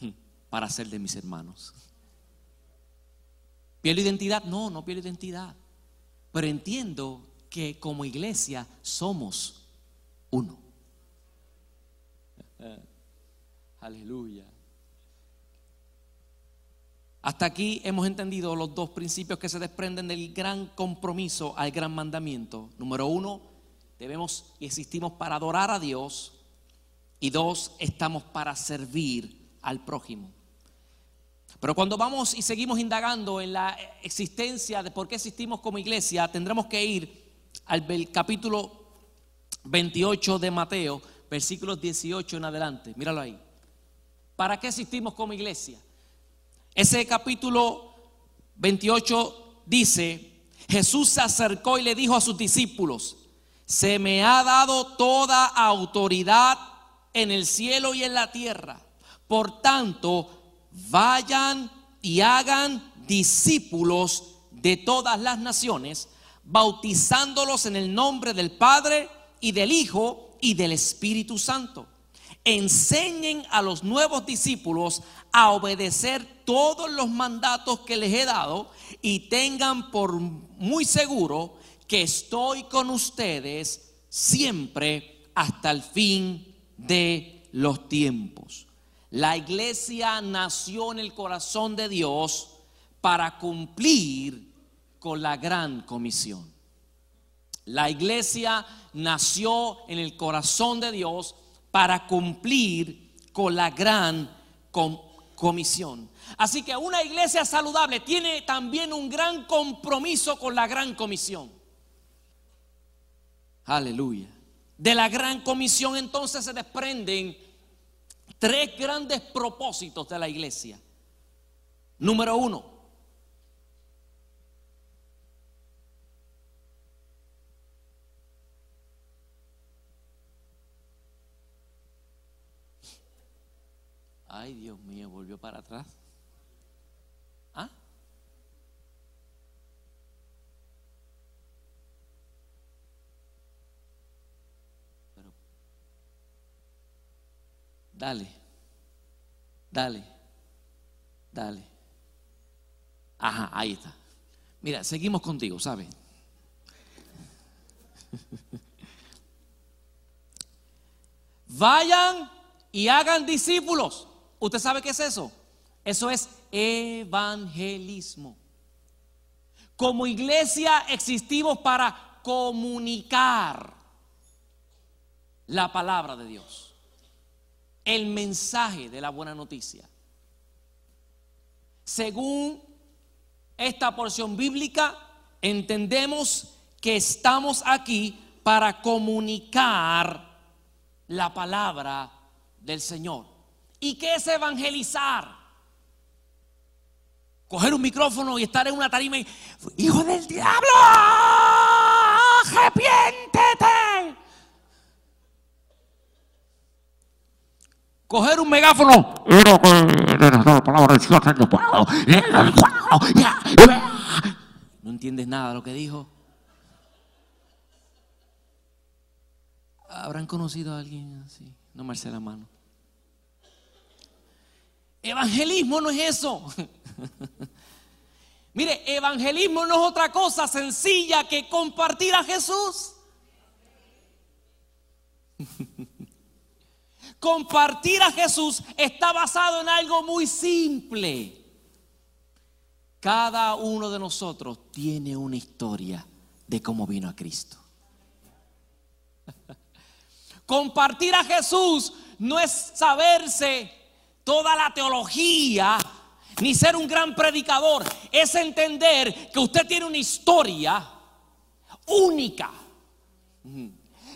para ser de mis hermanos. ¿Pierdo identidad? No, no pierdo identidad. Pero entiendo que como iglesia somos uno. Aleluya. Hasta aquí hemos entendido los dos principios que se desprenden del gran compromiso al gran mandamiento. Número uno, debemos y existimos para adorar a Dios. Y dos, estamos para servir al prójimo. Pero cuando vamos y seguimos indagando en la existencia de por qué existimos como iglesia, tendremos que ir al capítulo 28 de Mateo, versículos 18 en adelante. Míralo ahí. ¿Para qué existimos como iglesia? Ese capítulo 28 dice, Jesús se acercó y le dijo a sus discípulos, se me ha dado toda autoridad en el cielo y en la tierra. Por tanto, vayan y hagan discípulos de todas las naciones, bautizándolos en el nombre del Padre y del Hijo y del Espíritu Santo. Enseñen a los nuevos discípulos a obedecer todos los mandatos que les he dado y tengan por muy seguro que estoy con ustedes siempre hasta el fin de los tiempos. La iglesia nació en el corazón de Dios para cumplir con la gran comisión. La iglesia nació en el corazón de Dios para cumplir con la gran comisión. Así que una iglesia saludable tiene también un gran compromiso con la gran comisión. Aleluya. De la gran comisión entonces se desprenden tres grandes propósitos de la iglesia. Número uno, Ay, Dios mío, volvió para atrás. ¿Ah? Dale, dale, dale. Ajá, ahí está. Mira, seguimos contigo, ¿sabes? Vayan y hagan discípulos. ¿Usted sabe qué es eso? Eso es evangelismo. Como iglesia existimos para comunicar la palabra de Dios, el mensaje de la buena noticia. Según esta porción bíblica, entendemos que estamos aquí para comunicar la palabra del Señor. ¿Y qué es evangelizar? Coger un micrófono y estar en una tarima y, hijo del diablo, arrepiéntete. Coger un megáfono. No entiendes nada de lo que dijo. ¿Habrán conocido a alguien así? No me la mano. Evangelismo no es eso. Mire, evangelismo no es otra cosa sencilla que compartir a Jesús. compartir a Jesús está basado en algo muy simple. Cada uno de nosotros tiene una historia de cómo vino a Cristo. compartir a Jesús no es saberse toda la teología, ni ser un gran predicador, es entender que usted tiene una historia única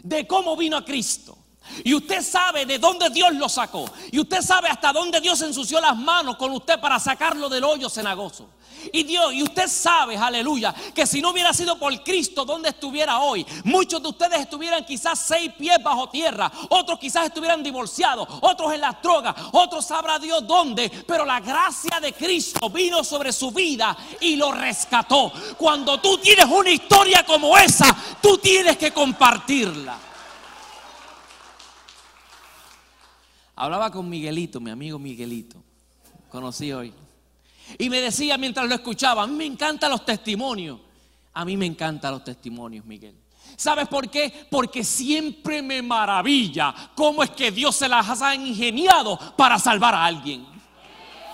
de cómo vino a Cristo. Y usted sabe de dónde Dios lo sacó. Y usted sabe hasta dónde Dios ensució las manos con usted para sacarlo del hoyo cenagoso. Y Dios, y usted sabe, aleluya, que si no hubiera sido por Cristo, ¿dónde estuviera hoy? Muchos de ustedes estuvieran quizás seis pies bajo tierra, otros quizás estuvieran divorciados, otros en las drogas, otros sabrá Dios dónde, pero la gracia de Cristo vino sobre su vida y lo rescató. Cuando tú tienes una historia como esa, tú tienes que compartirla. Hablaba con Miguelito, mi amigo Miguelito, conocí hoy. Y me decía mientras lo escuchaba, a mí me encantan los testimonios. A mí me encantan los testimonios, Miguel. ¿Sabes por qué? Porque siempre me maravilla cómo es que Dios se las ha ingeniado para salvar a alguien.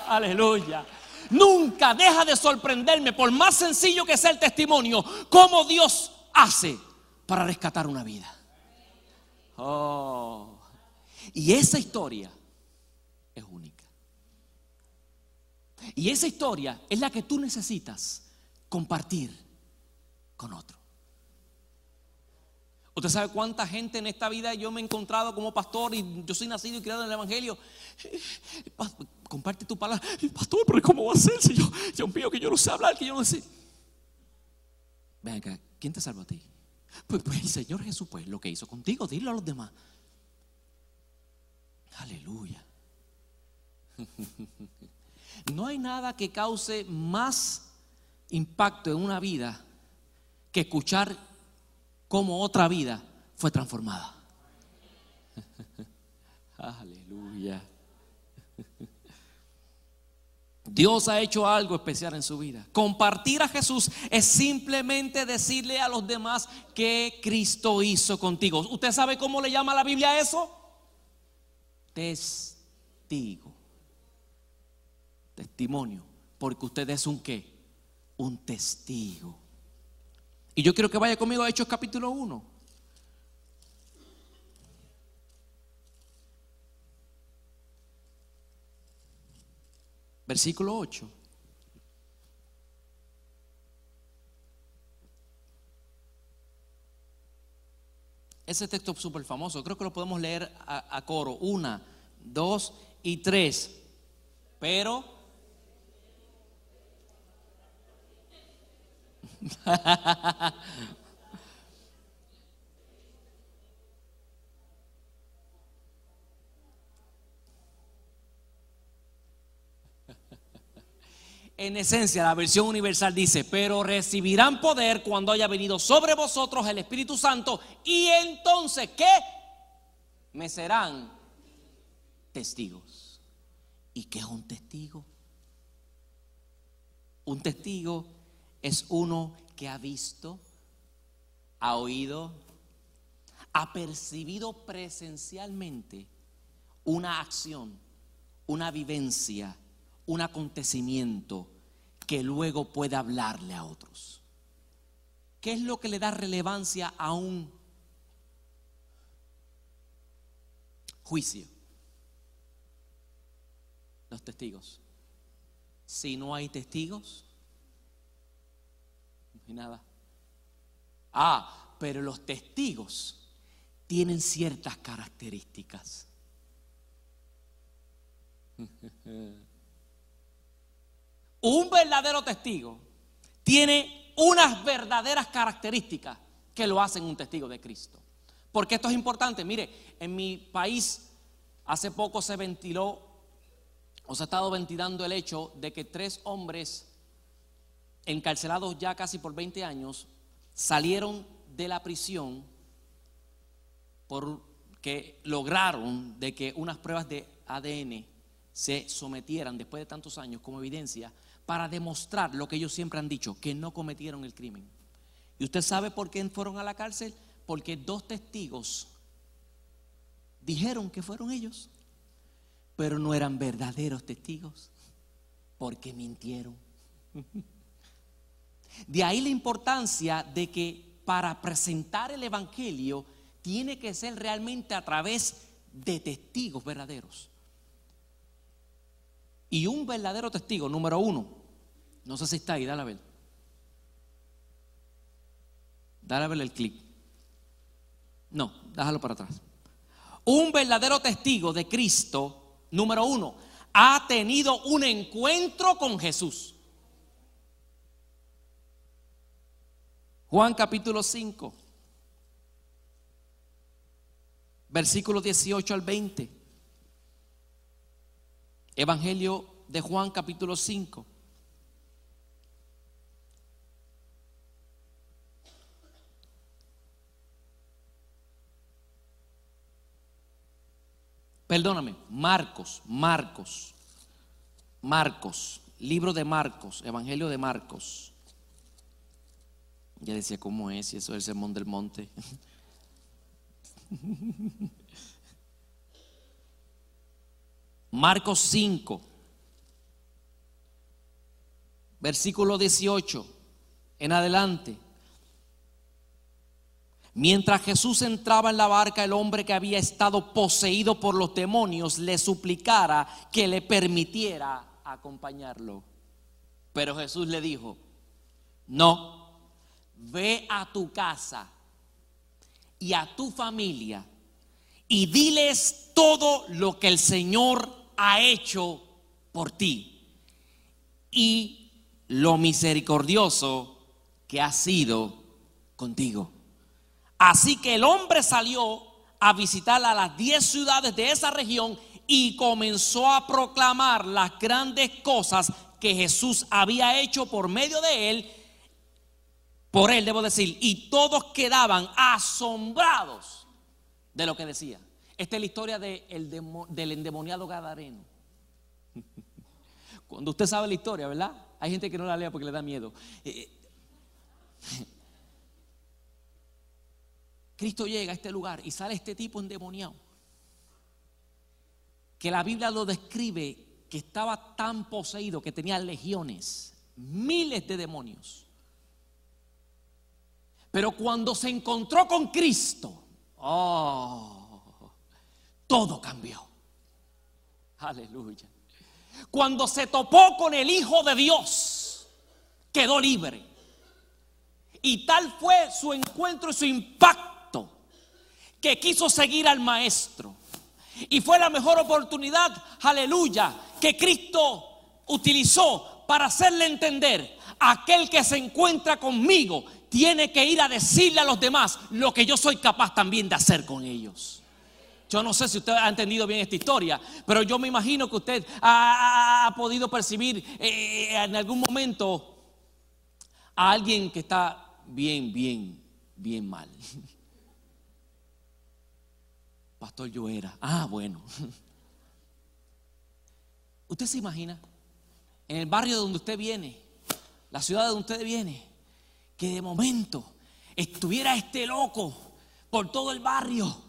Aleluya. Nunca deja de sorprenderme, por más sencillo que sea el testimonio, cómo Dios hace para rescatar una vida. Oh. Y esa historia es única. Y esa historia es la que tú necesitas compartir con otro. Usted sabe cuánta gente en esta vida yo me he encontrado como pastor y yo soy nacido y criado en el Evangelio. Comparte tu palabra. Pastor, pero ¿cómo va a ser si yo, Dios mío, que yo no sé hablar, que yo no sé? Ven acá, ¿quién te salva a ti? Pues, pues el Señor Jesús, pues lo que hizo contigo, dilo a los demás. Aleluya. No hay nada que cause más impacto en una vida que escuchar cómo otra vida fue transformada. Aleluya. Dios ha hecho algo especial en su vida. Compartir a Jesús es simplemente decirle a los demás que Cristo hizo contigo. ¿Usted sabe cómo le llama la Biblia eso? Testigo testimonio, porque usted es un qué? Un testigo Y yo quiero que vaya conmigo a Hechos capítulo 1. Versículo 8. Ese texto súper famoso, creo que lo podemos leer a, a, coro. Una, dos y tres. Pero... En esencia, la versión universal dice, pero recibirán poder cuando haya venido sobre vosotros el Espíritu Santo y entonces, ¿qué? Me serán testigos. ¿Y qué es un testigo? Un testigo es uno que ha visto, ha oído, ha percibido presencialmente una acción, una vivencia un acontecimiento que luego puede hablarle a otros. ¿Qué es lo que le da relevancia a un juicio? Los testigos. Si no hay testigos, no hay nada. Ah, pero los testigos tienen ciertas características. Un verdadero testigo tiene unas verdaderas características que lo hacen un testigo de Cristo. Porque esto es importante. Mire, en mi país hace poco se ventiló o se ha estado ventilando el hecho de que tres hombres encarcelados ya casi por 20 años salieron de la prisión porque lograron de que unas pruebas de ADN se sometieran después de tantos años como evidencia para demostrar lo que ellos siempre han dicho, que no cometieron el crimen. ¿Y usted sabe por qué fueron a la cárcel? Porque dos testigos dijeron que fueron ellos, pero no eran verdaderos testigos, porque mintieron. De ahí la importancia de que para presentar el Evangelio tiene que ser realmente a través de testigos verdaderos. Y un verdadero testigo, número uno, no sé si está ahí, dale a ver. Dale a ver el clic. No, déjalo para atrás. Un verdadero testigo de Cristo, número uno, ha tenido un encuentro con Jesús. Juan capítulo 5, versículo 18 al 20. Evangelio de Juan capítulo 5. Perdóname, Marcos, Marcos, Marcos, libro de Marcos, Evangelio de Marcos. Ya decía, ¿cómo es? Y eso es el sermón del monte. Marcos 5, versículo 18 en adelante. Mientras Jesús entraba en la barca, el hombre que había estado poseído por los demonios le suplicara que le permitiera acompañarlo. Pero Jesús le dijo, no, ve a tu casa y a tu familia y diles todo lo que el Señor ha hecho por ti y lo misericordioso que ha sido contigo. Así que el hombre salió a visitar a las diez ciudades de esa región y comenzó a proclamar las grandes cosas que Jesús había hecho por medio de él, por él debo decir, y todos quedaban asombrados de lo que decía. Esta es la historia del endemoniado Gadareno. Cuando usted sabe la historia, ¿verdad? Hay gente que no la lea porque le da miedo. Eh, Cristo llega a este lugar y sale este tipo endemoniado. Que la Biblia lo describe que estaba tan poseído que tenía legiones, miles de demonios. Pero cuando se encontró con Cristo, oh, todo cambió. Aleluya. Cuando se topó con el Hijo de Dios, quedó libre. Y tal fue su encuentro y su impacto que quiso seguir al Maestro. Y fue la mejor oportunidad, aleluya, que Cristo utilizó para hacerle entender, aquel que se encuentra conmigo tiene que ir a decirle a los demás lo que yo soy capaz también de hacer con ellos. Yo no sé si usted ha entendido bien esta historia, pero yo me imagino que usted ha, podido percibir eh, en algún momento a alguien que está bien, bien, bien mal. Pastor, yo era. Ah, bueno. ¿Usted se imagina? En el barrio donde usted viene, la ciudad de donde usted viene, que de momento estuviera este loco por todo el barrio,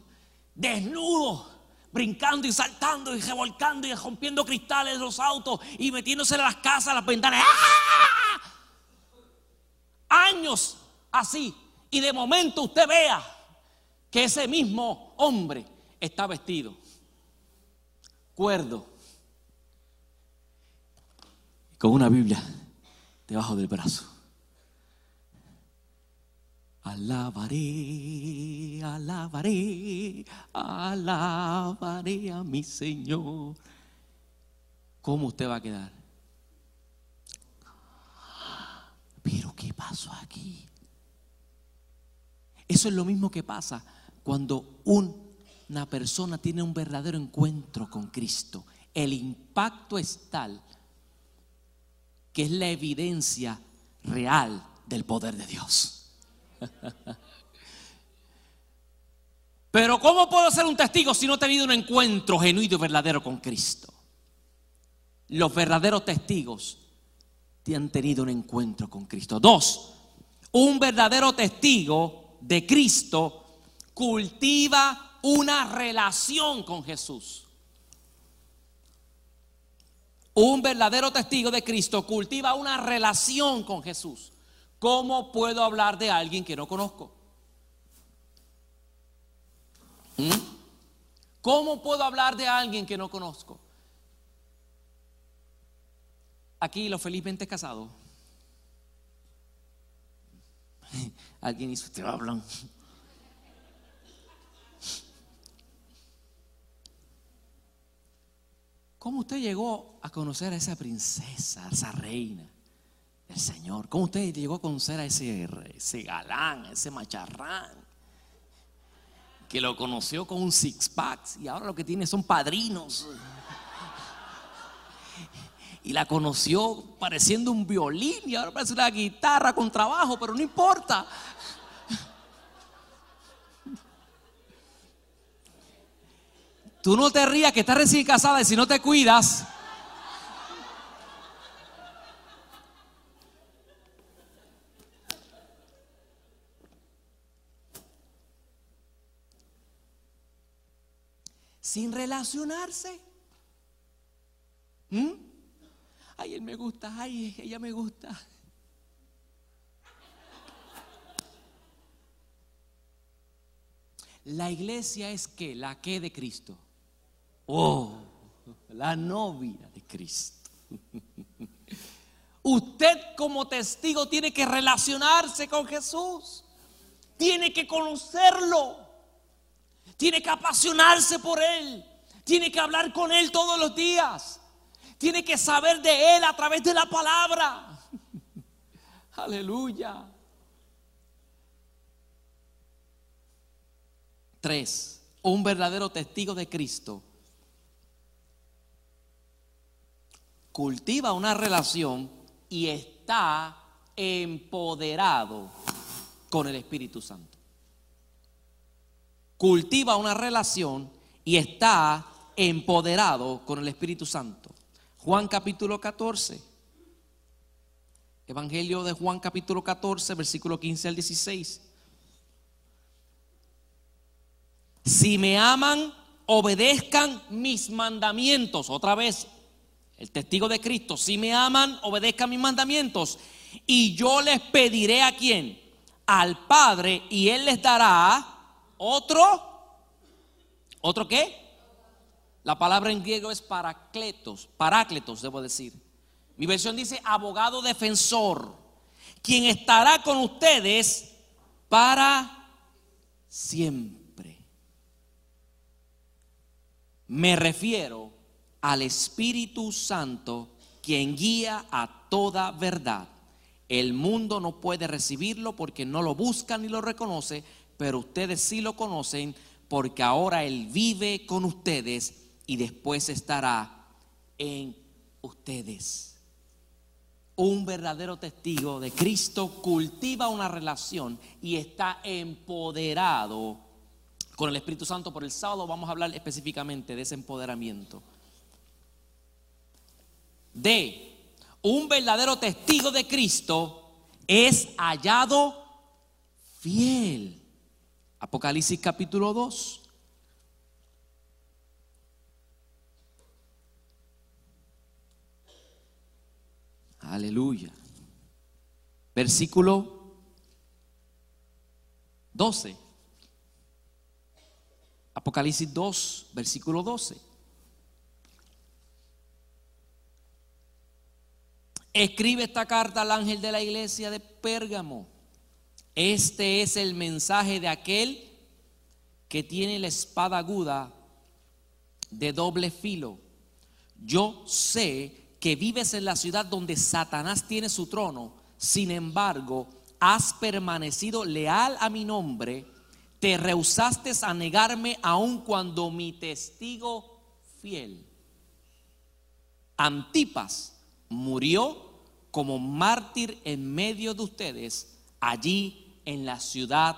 desnudo, brincando y saltando y revolcando y rompiendo cristales de los autos y metiéndose en las casas, las ventanas. ¡Ah! Años así. Y de momento usted vea que ese mismo hombre está vestido, cuerdo, con una Biblia debajo del brazo. Alabaré, alabaré, alabaré a mi Señor. ¿Cómo usted va a quedar? Pero ¿qué pasó aquí? Eso es lo mismo que pasa cuando una persona tiene un verdadero encuentro con Cristo. El impacto es tal que es la evidencia real del poder de Dios. Pero ¿cómo puedo ser un testigo si no he tenido un encuentro genuino y verdadero con Cristo? Los verdaderos testigos han tenido un encuentro con Cristo. Dos, un verdadero testigo de Cristo cultiva una relación con Jesús. Un verdadero testigo de Cristo cultiva una relación con Jesús. ¿Cómo puedo hablar de alguien que no conozco? ¿Mm? ¿Cómo puedo hablar de alguien que no conozco? Aquí los felizmente casados. Alguien hizo, te hablan. ¿Cómo usted llegó a conocer a esa princesa, a esa reina del Señor? ¿Cómo usted llegó a conocer a ese, galán, ese macharrán? Que lo conoció con un six pack y ahora lo que tiene son padrinos. Y la conoció pareciendo un violín y ahora parece una guitarra con trabajo, pero no importa. Tú no te rías que estás recién casada y si no te cuidas. Sin relacionarse. ¿Mm? Ay, él me gusta, ay, ella me gusta. La iglesia es que la que de Cristo. Oh, la novia de Cristo. Usted como testigo tiene que relacionarse con Jesús. Tiene que conocerlo. Tiene que apasionarse por Él. Tiene que hablar con Él todos los días. Tiene que saber de Él a través de la palabra. Aleluya. Tres, un verdadero testigo de Cristo cultiva una relación y está empoderado con el Espíritu Santo. Cultiva una relación y está empoderado con el Espíritu Santo. Juan capítulo 14. Evangelio de Juan capítulo 14, versículo 15 al 16. Si me aman, obedezcan mis mandamientos. Otra vez, el testigo de Cristo, si me aman, obedezcan mis mandamientos. Y yo les pediré a quién? al Padre y Él les dará otro, ¿otro qué? La palabra en griego es paracletos, parácletos, debo decir. Mi versión dice abogado defensor, quien estará con ustedes para siempre. Me refiero al Espíritu Santo, quien guía a toda verdad. El mundo no puede recibirlo porque no lo busca ni lo reconoce, pero ustedes sí lo conocen porque ahora Él vive con ustedes y después estará en ustedes. Un verdadero testigo de Cristo cultiva una relación y está empoderado con el Espíritu Santo. Por el sábado vamos a hablar específicamente de ese empoderamiento. De un verdadero testigo de Cristo es hallado fiel. Apocalipsis capítulo 2. Aleluya. Versículo 12. Apocalipsis 2, versículo 12. Escribe esta carta al ángel de la iglesia de Pérgamo. Este es el mensaje de aquel que tiene la espada aguda de doble filo. Yo sé que vives en la ciudad donde Satanás tiene su trono, sin embargo, has permanecido leal a mi nombre, te rehusaste a negarme aun cuando mi testigo fiel, Antipas, murió como mártir en medio de ustedes, allí en la ciudad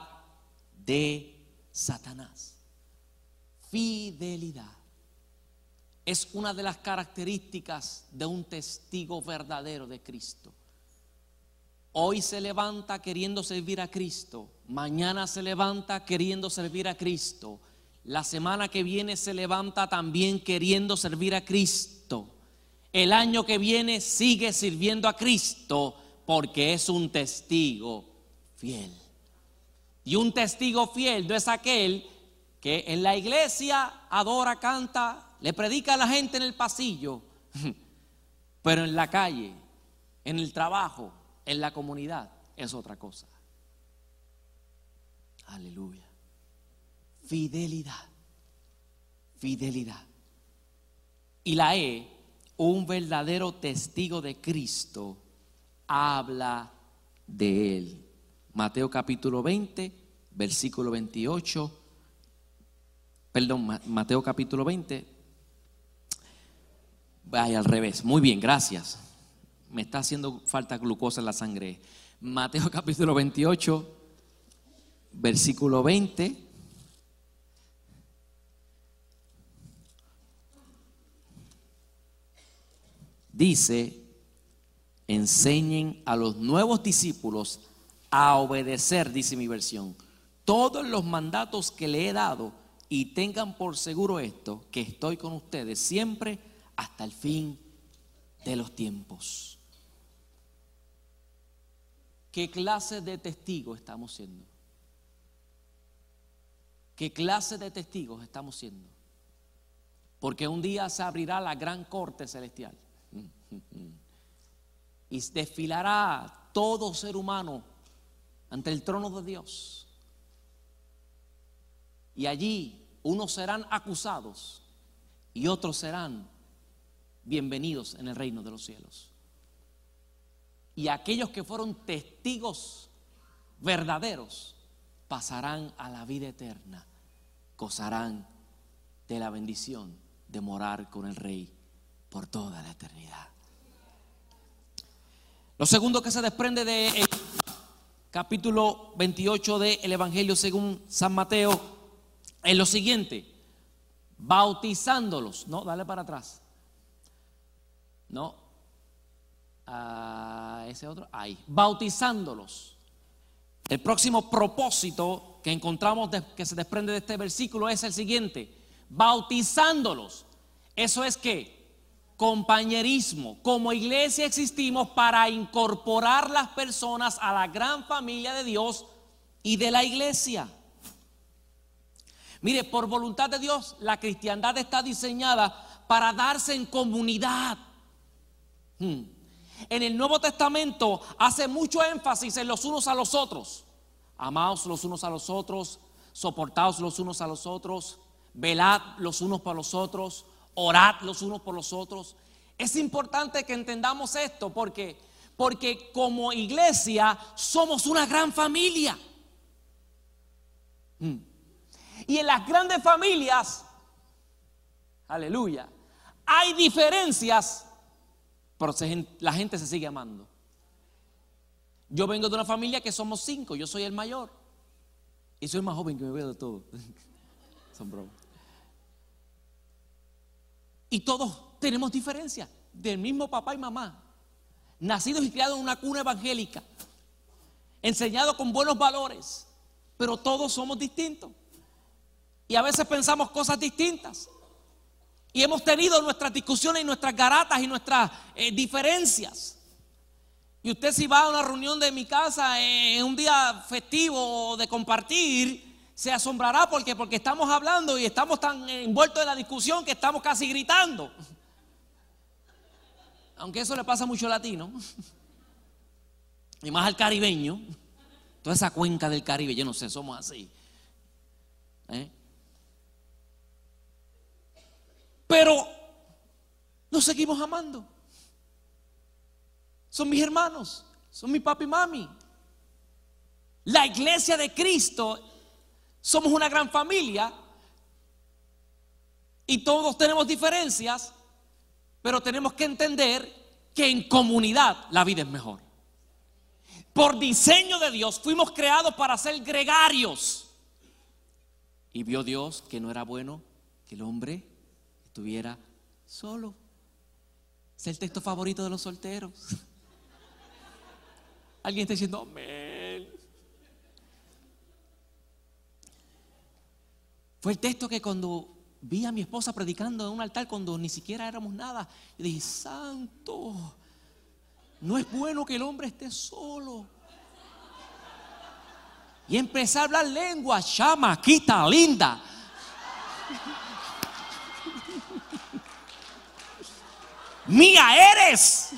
de Satanás. Fidelidad es una de las características de un testigo verdadero de Cristo. Hoy se levanta queriendo servir a Cristo, mañana se levanta queriendo servir a Cristo, la semana que viene se levanta también queriendo servir a Cristo, el año que viene sigue sirviendo a Cristo porque es un testigo fiel. Y un testigo fiel no es aquel que en la iglesia adora, canta, le predica a la gente en el pasillo, pero en la calle, en el trabajo, en la comunidad, es otra cosa. Aleluya. Fidelidad. Fidelidad. Y la E, un verdadero testigo de Cristo, habla de él. Mateo capítulo 20, versículo 28. Perdón, Mateo capítulo 20, Vaya al revés. Muy bien, gracias. Me está haciendo falta glucosa en la sangre. Mateo capítulo 28, versículo 20. Dice, enseñen a los nuevos discípulos a obedecer, dice mi versión, todos los mandatos que le he dado y tengan por seguro esto, que estoy con ustedes siempre hasta el fin de los tiempos. ¿Qué clase de testigos estamos siendo? ¿Qué clase de testigos estamos siendo? Porque un día se abrirá la gran corte celestial y desfilará todo ser humano ante el trono de Dios. Y allí unos serán acusados y otros serán bienvenidos en el reino de los cielos. Y aquellos que fueron testigos verdaderos pasarán a la vida eterna, gozarán de la bendición de morar con el Rey por toda la eternidad. Lo segundo que se desprende de capítulo 28 del Evangelio según San Mateo es lo siguiente, bautizándolos, no, dale para atrás. No. a ese otro. Ahí. Bautizándolos. El próximo propósito que encontramos que se desprende de este versículo es el siguiente. Bautizándolos. Eso es que compañerismo. Como iglesia existimos para incorporar las personas a la gran familia de Dios y de la iglesia. Mire, por voluntad de Dios, la cristiandad está diseñada para darse en comunidad. Hmm. En el Nuevo Testamento hace mucho énfasis en los unos a los otros. Amaos los unos a los otros, soportaos los unos a los otros, velad los unos por los otros, orad los unos por los otros. Es importante que entendamos esto porque porque como iglesia somos una gran familia. Hmm. Y en las grandes familias, aleluya, hay diferencias, pero la gente se sigue amando. Yo vengo de una familia que somos cinco, yo soy el mayor. Y soy el más joven que me veo de todo. Son bromas. Y todos tenemos diferencias, del mismo papá y mamá nacidos y criados en una cuna evangélica, enseñados con buenos valores, pero todos somos distintos. Y a veces pensamos cosas distintas. Y hemos tenido nuestras discusiones y nuestras garatas y nuestras eh, diferencias. Y usted si va a una reunión de mi casa en un día festivo de compartir, se asombrará porque, porque estamos hablando y estamos tan envueltos en la discusión que estamos casi gritando. Aunque eso le pasa mucho al latino. Y más al caribeño. Toda esa cuenca del Caribe, yo no sé, somos así. ¿Eh? Pero nos seguimos amando. Son mis hermanos, son mi papi y mami. La iglesia de Cristo, somos una gran familia y todos tenemos diferencias, pero tenemos que entender que en comunidad la vida es mejor. Por diseño de Dios fuimos creados para ser gregarios. Y vio Dios que no era bueno que el hombre estuviera solo. Es el texto favorito de los solteros. Alguien está diciendo, amén. Fue el texto que cuando vi a mi esposa predicando en un altar cuando ni siquiera éramos nada. Y dije, santo, no es bueno que el hombre esté solo. Y empecé a hablar lengua, chamaquita linda. Mía eres.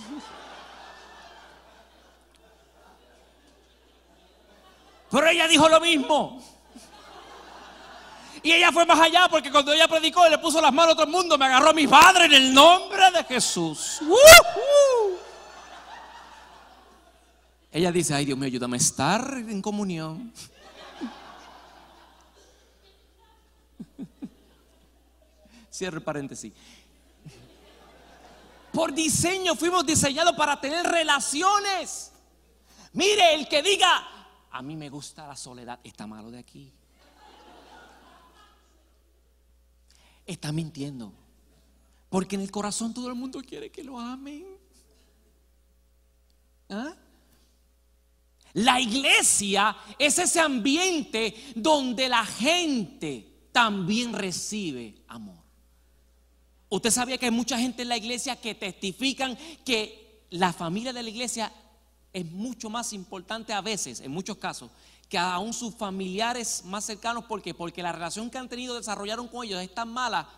Pero ella dijo lo mismo. Y ella fue más allá porque cuando ella predicó le puso las manos a todo el mundo, me agarró a mi padre en el nombre de Jesús. Ella dice, ay Dios mío, ayúdame a estar en comunión. Cierre paréntesis. Por diseño fuimos diseñados para tener relaciones. Mire, el que diga, a mí me gusta la soledad, está malo de aquí. Está mintiendo. Porque en el corazón todo el mundo quiere que lo amen. ¿Ah? La iglesia es ese ambiente donde la gente también recibe amor. Usted sabía que hay mucha gente en la iglesia que testifican que la familia de la iglesia es mucho más importante a veces, en muchos casos, que aún sus familiares más cercanos. ¿Por qué? Porque la relación que han tenido, desarrollaron con ellos es tan mala.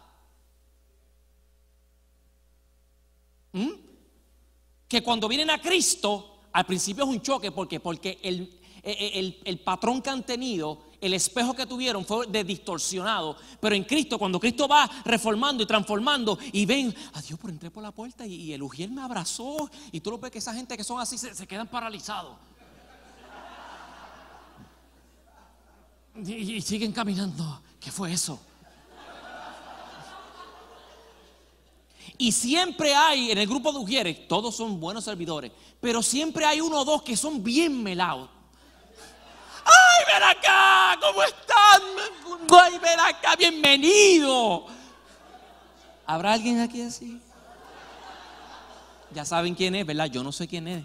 Que cuando vienen a Cristo, al principio es un choque. ¿Por qué? Porque el, el, el, patrón que han tenido, el espejo que tuvieron fue de distorsionado. Pero en Cristo, cuando Cristo va reformando y transformando y ven, adiós, por entré por la puerta y, el Ujiel me abrazó. Y tú lo ves que esa gente que son así se quedan paralizados. Y, siguen caminando. ¿Qué fue eso? Y siempre hay en el grupo de Ujieres, todos son buenos servidores, pero siempre hay uno o dos que son bien melados. ¡Ay, ven acá! ¿Cómo están? ¡Ay, ven acá! ¡Bienvenido! ¿Habrá alguien aquí así? Ya saben quién es, ¿verdad? Yo no sé quién es.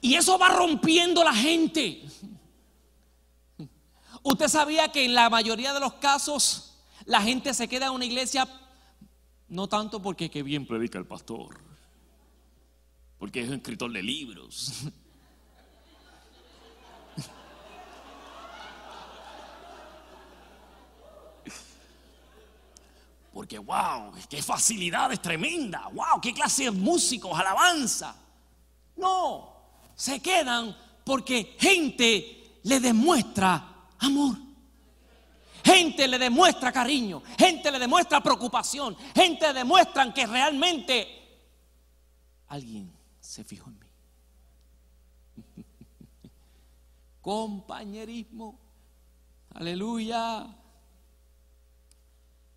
Y eso va rompiendo la gente. Usted sabía que en la mayoría de los casos la gente se queda en una iglesia no tanto porque qué bien predica el pastor, porque es un escritor de libros. Porque wow, qué facilidades tremenda, wow, qué clase de músicos, alabanza. No, se quedan porque gente le demuestra amor. Gente le demuestra cariño, gente le demuestra preocupación, gente demuestra que realmente alguien se fijó en mí. Compañerismo, aleluya.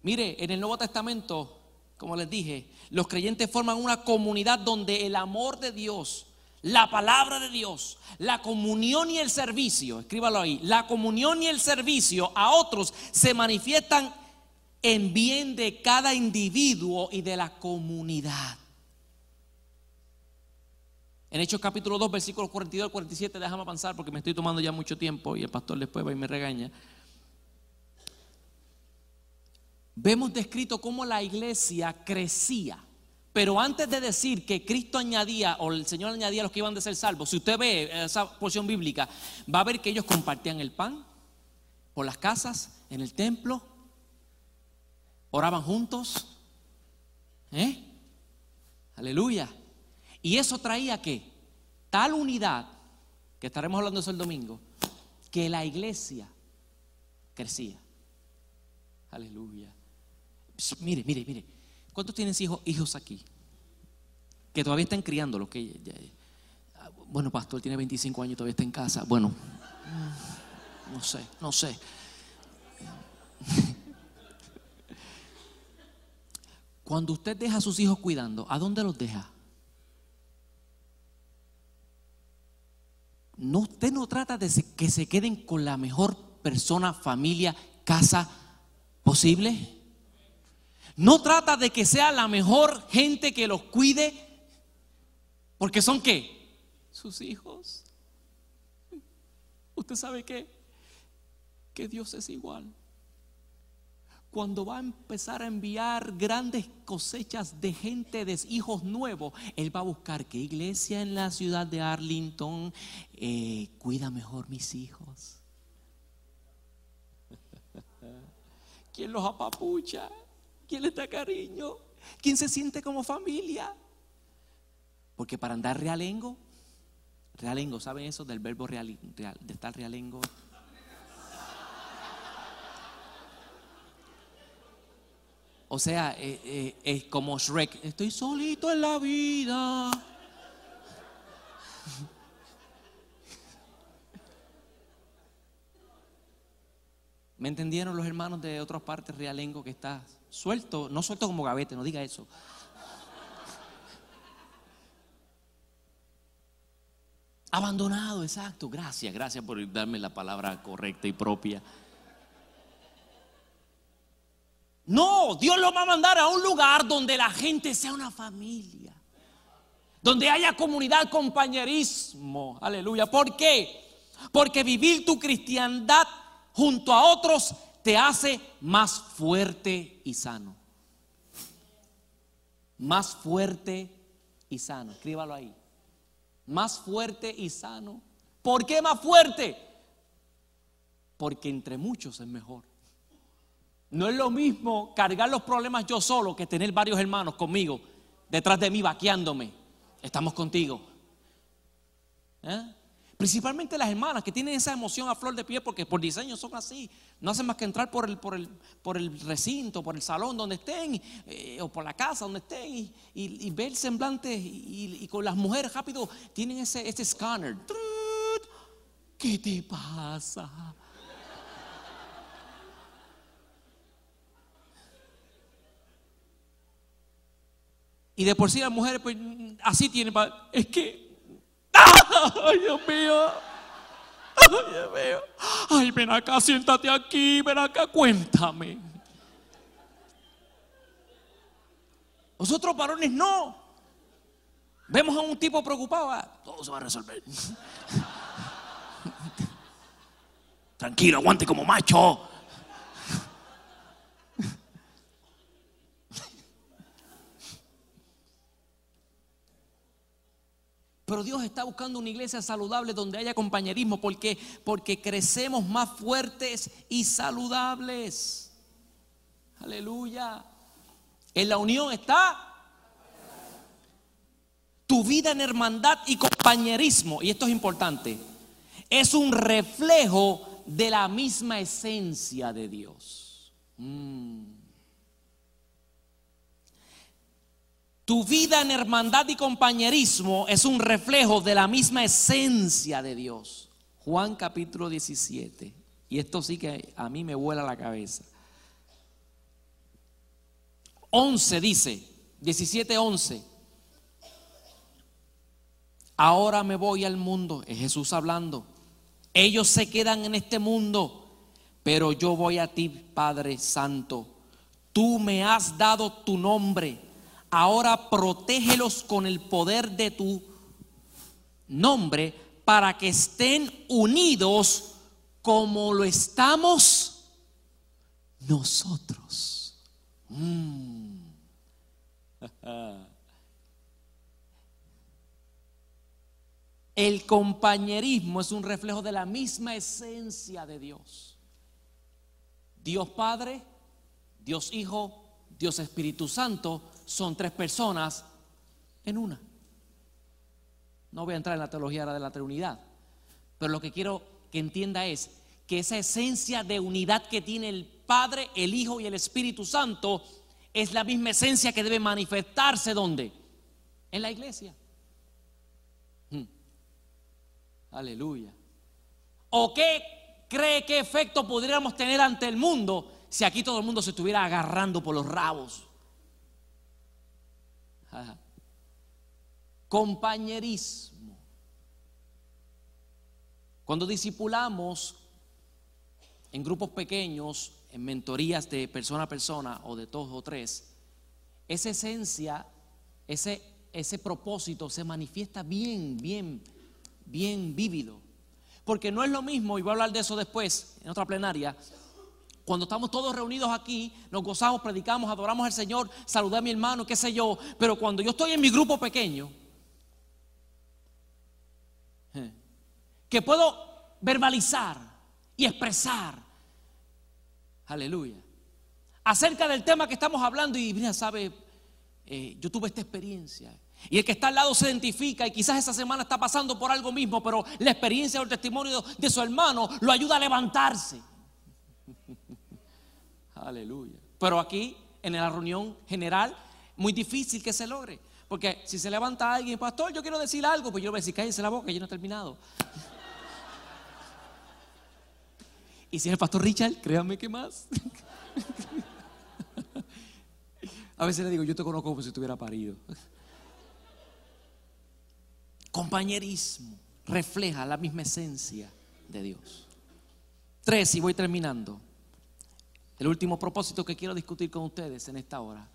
Mire, en el Nuevo Testamento, como les dije, los creyentes forman una comunidad donde el amor de Dios, la palabra de Dios, la comunión y el servicio, escríbalo ahí, la comunión y el servicio a otros se manifiestan en bien de cada individuo y de la comunidad. En Hechos capítulo 2, versículos 42 al 47, déjame avanzar porque me estoy tomando ya mucho tiempo y el pastor después va y me regaña. vemos descrito cómo la iglesia crecía. Pero antes de decir que Cristo añadía o el Señor añadía a los que iban de ser salvos, si usted ve esa porción bíblica, va a ver que ellos compartían el pan por las casas, en el templo, oraban juntos. ¿Eh? Aleluya. Y eso traía que tal unidad, que estaremos hablando eso el domingo, que la iglesia crecía. Aleluya. Mire, mire, mire. ¿Cuántos tienen hijos, aquí? Que todavía están criando los que... bueno, pastor tiene 25 años y todavía está en casa. Bueno, no sé, no sé. Cuando usted deja a sus hijos cuidando, ¿a dónde los deja? No, usted no trata de que se queden con la mejor persona, familia, casa posible. No trata de que sea la mejor gente que los cuide, porque son qué? Sus hijos. ¿Usted sabe qué? Que Dios es igual. Cuando va a empezar a enviar grandes cosechas de gente, de hijos nuevos, Él va a buscar qué iglesia en la ciudad de Arlington eh, cuida mejor mis hijos. ¿Quién los apapucha? ¿Quién les da cariño? ¿Quién se siente como familia? Porque para andar realengo, realengo, ¿saben eso del verbo real, de estar realengo? O sea, eh, eh, es como Shrek, estoy solito en la vida. ¿Me entendieron los hermanos de otras partes realengo que está Suelto, no suelto como gavete, no diga eso. Abandonado, exacto. Gracias, gracias por darme la palabra correcta y propia. No, Dios lo va a mandar a un lugar donde la gente sea una familia. Donde haya comunidad, compañerismo. Aleluya. ¿Por qué? Porque vivir tu cristiandad junto a otros te hace más fuerte y sano. Más fuerte y sano. Escríbalo ahí. Más fuerte y sano. ¿Por qué más fuerte? Porque entre muchos es mejor. No es lo mismo cargar los problemas yo solo que tener varios hermanos conmigo, detrás de mí, vaqueándome. Estamos contigo. ¿Eh? Principalmente las hermanas que tienen esa emoción a flor de piel porque por diseño son así. No hacen más que entrar por el, por el, por el recinto, por el salón donde estén eh, o por la casa donde estén y, ver el semblante y, con las mujeres rápido tienen ese, ese scanner. ¿Qué te pasa? Y de por sí las mujeres pues así tienen, es que Ay, Dios mío. Ay, Dios mío. Ay, ven acá, siéntate aquí, ven acá, cuéntame. Nosotros varones no. Vemos a un tipo preocupado, ah, todo se va a resolver. Tranquilo, aguante como macho. Pero Dios está buscando una iglesia saludable donde haya compañerismo. porque Porque crecemos más fuertes y saludables. Aleluya. En la unión está tu vida en hermandad y compañerismo, y esto es importante, es un reflejo de la misma esencia de Dios. Mm. Tu vida en hermandad y compañerismo es un reflejo de la misma esencia de Dios. Juan capítulo 17. Y esto sí que a mí me vuela la cabeza. 11 dice, 17, 11. Ahora me voy al mundo, es Jesús hablando. Ellos se quedan en este mundo, pero yo voy a ti, Padre Santo. Tú me has dado tu nombre. Ahora protégelos con el poder de tu nombre para que estén unidos como lo estamos nosotros. Mm. El compañerismo es un reflejo de la misma esencia de Dios. Dios Padre, Dios Hijo, Dios Espíritu Santo son tres personas en una. No voy a entrar en la teología de la Trinidad, pero lo que quiero que entienda es que esa esencia de unidad que tiene el Padre, el Hijo y el Espíritu Santo es la misma esencia que debe manifestarse ¿dónde? En la iglesia. Hmm. Aleluya. ¿O qué cree qué efecto podríamos tener ante el mundo si aquí todo el mundo se estuviera agarrando por los rabos? Compañerismo. Cuando discipulamos en grupos pequeños, en mentorías de persona a persona o de dos o tres, esa esencia, ese, ese propósito se manifiesta bien, bien, bien vívido. Porque no es lo mismo, y voy a hablar de eso después, en otra plenaria, cuando estamos todos reunidos aquí, nos gozamos, predicamos, adoramos al Señor, saludé a mi hermano, qué sé yo, pero cuando yo estoy en mi grupo pequeño, eh, que puedo verbalizar y expresar, aleluya, acerca del tema que estamos hablando y mira, sabe, eh, yo tuve esta experiencia. Y el que está al lado se identifica y quizás esa semana está pasando por algo mismo, pero la experiencia o el testimonio de su hermano lo ayuda a levantarse. Aleluya. Pero aquí, en la reunión general, muy difícil que se logre. Porque si se levanta alguien, pastor, yo quiero decir algo, pues yo voy a decir, cállense la boca, yo no he terminado. y si es el pastor Richard, créanme que más. a veces le digo, yo te conozco como si estuviera parido. Compañerismo refleja la misma esencia de Dios. Tres, y voy terminando. El último propósito que quiero discutir con ustedes en esta hora.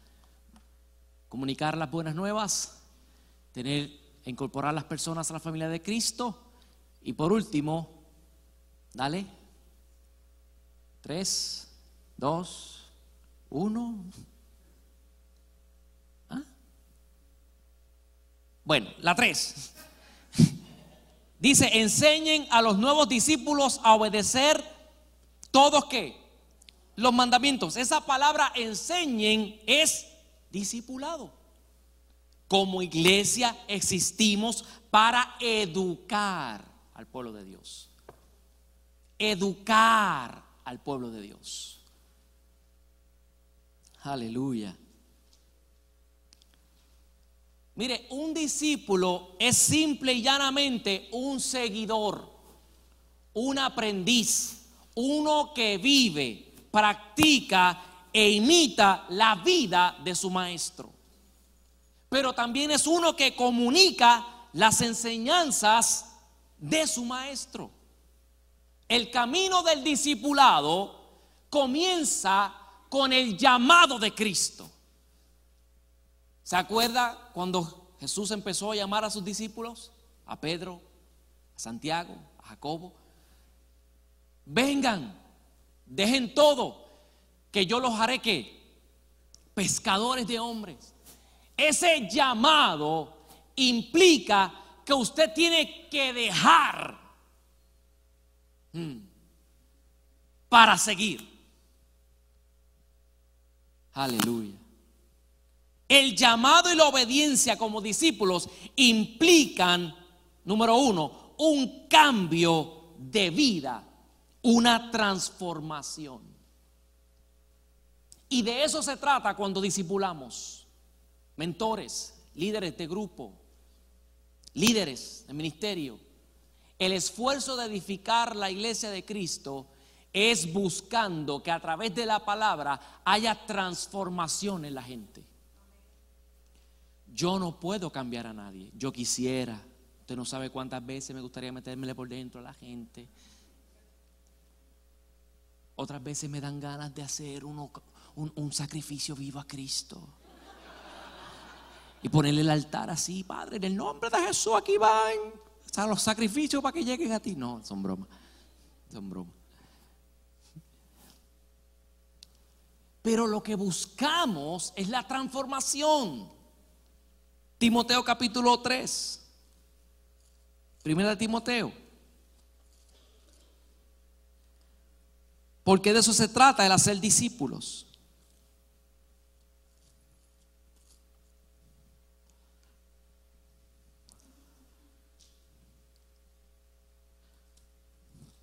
Comunicar las buenas nuevas, tener, incorporar las personas a la familia de Cristo. Y por último, dale. Tres, dos, uno. ¿Ah? Bueno, la tres. Dice, enseñen a los nuevos discípulos a obedecer todos que los mandamientos. Esa palabra enseñen es discipulado. Como iglesia existimos para educar al pueblo de Dios. Educar al pueblo de Dios. Aleluya. Mire, un discípulo es simple y llanamente un seguidor, un aprendiz, uno que vive practica e imita la vida de su maestro. Pero también es uno que comunica las enseñanzas de su maestro. El camino del discipulado comienza con el llamado de Cristo. ¿Se acuerda cuando Jesús empezó a llamar a sus discípulos? A Pedro, a Santiago, a Jacobo. Vengan, Dejen todo, que yo los haré que pescadores de hombres. Ese llamado implica que usted tiene que dejar mm, para seguir. Aleluya. El llamado y la obediencia como discípulos implican, número uno, un cambio de vida, una transformación. Y de eso se trata cuando discipulamos. Mentores, líderes de grupo, líderes de ministerio. El esfuerzo de edificar la iglesia de Cristo es buscando que a través de la palabra haya transformación en la gente. Yo no puedo cambiar a nadie. Yo quisiera. Usted no sabe cuántas veces me gustaría metérmele por dentro a la gente. Otras veces me dan ganas de hacer un, un, sacrificio vivo a Cristo. Y ponerle el altar así, Padre, en el nombre de Jesús, aquí van. O sea, los sacrificios para que lleguen a ti. No, son bromas. Son bromas. Pero lo que buscamos es la transformación. Timoteo capítulo 3. Primera de Timoteo. Porque de eso se trata, el hacer discípulos.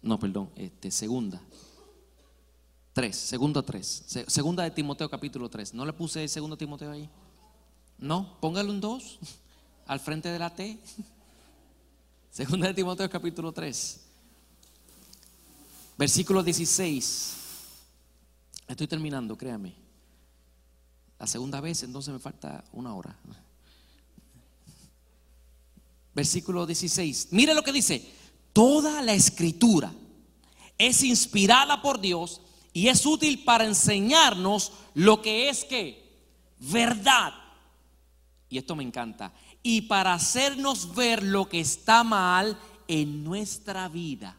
No, perdón, este, segunda. 3, segunda 3. Segunda de Timoteo capítulo 3. ¿No le puse segundo Timoteo ahí? No, póngalo en dos, al frente de la T. Segunda de Timoteo capítulo 3. Versículo 16. Estoy terminando, créame. La segunda vez, entonces me falta una hora. Versículo 16. Mire lo que dice. Toda la escritura es inspirada por Dios y es útil para enseñarnos lo que es que verdad y esto me encanta, y para hacernos ver lo que está mal en nuestra vida.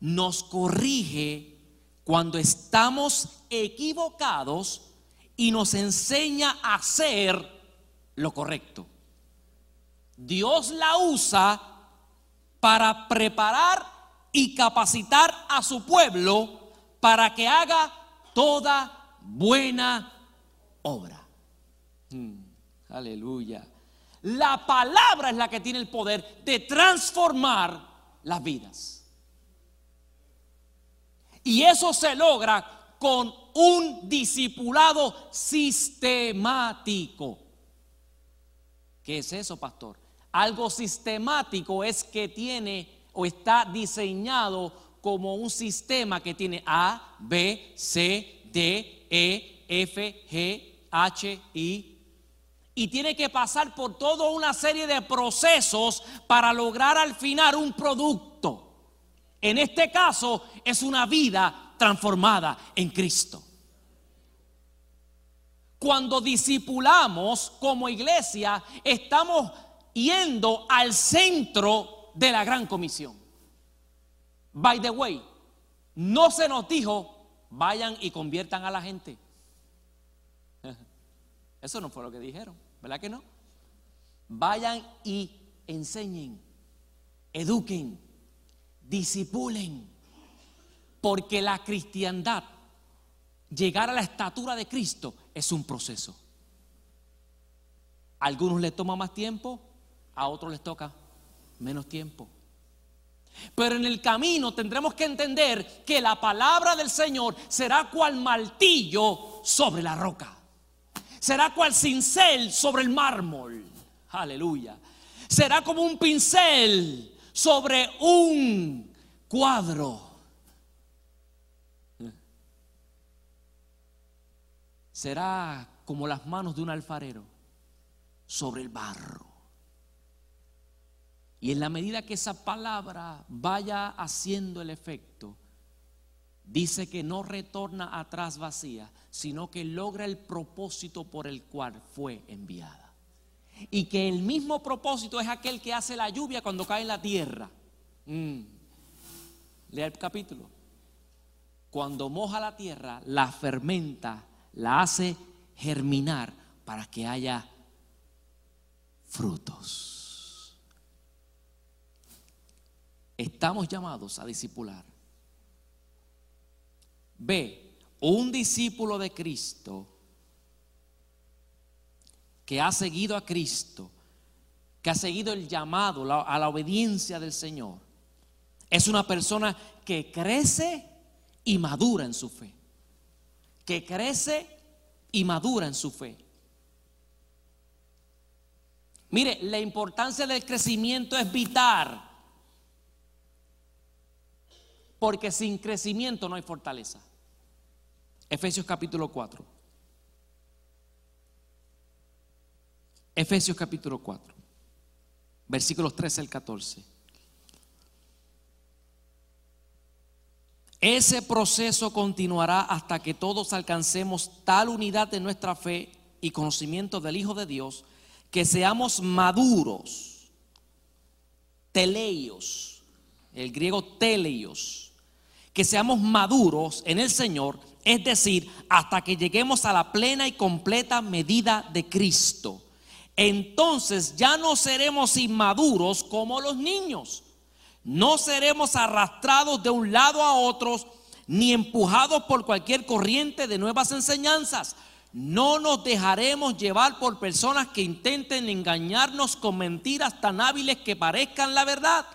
Nos corrige cuando estamos equivocados y nos enseña a hacer lo correcto. Dios la usa para preparar y capacitar a su pueblo para que haga toda buena obra. Mm, aleluya. La palabra es la que tiene el poder de transformar las vidas. Y eso se logra con un discipulado sistemático. ¿Qué es eso, pastor? Algo sistemático es que tiene o está diseñado como un sistema que tiene A, B, C, D, E, F, G, H, I, y tiene que pasar por toda una serie de procesos para lograr al final un producto. En este caso es una vida transformada en Cristo. Cuando discipulamos como iglesia, estamos yendo al centro de la gran comisión. By the way, no se nos dijo, vayan y conviertan a la gente. Eso no fue lo que dijeron. ¿Verdad que no? Vayan y enseñen, eduquen, disipulen, porque la cristiandad, llegar a la estatura de Cristo, es un proceso. A algunos les toma más tiempo, a otros les toca menos tiempo. Pero en el camino tendremos que entender que la palabra del Señor será cual martillo sobre la roca será cual cincel sobre el mármol. Aleluya. Será como un pincel sobre un cuadro. Será como las manos de un alfarero sobre el barro. Y en la medida que esa palabra vaya haciendo el efecto, dice que no retorna atrás vacía, sino que logra el propósito por el cual fue enviada. Y que el mismo propósito es aquel que hace la lluvia cuando cae en la tierra. Mm. Lea el capítulo. Cuando moja la tierra, la fermenta, la hace germinar para que haya frutos. Estamos llamados a discipular B, un discípulo de Cristo que ha seguido a Cristo, que ha seguido el llamado a la obediencia del Señor, es una persona que crece y madura en su fe. Que crece y madura en su fe. Mire, la importancia del crecimiento es vital. Porque sin crecimiento no hay fortaleza. Efesios capítulo 4. Efesios capítulo 4. Versículos 13 al 14. Ese proceso continuará hasta que todos alcancemos tal unidad de nuestra fe y conocimiento del Hijo de Dios que seamos maduros, teleios, el griego teleios, que seamos maduros en el Señor, es decir, hasta que lleguemos a la plena y completa medida de Cristo. Entonces ya no seremos inmaduros como los niños no seremos arrastrados de un lado a otro ni empujados por cualquier corriente de nuevas enseñanzas. No nos dejaremos llevar por personas que intenten engañarnos con mentiras tan hábiles que parezcan la verdad.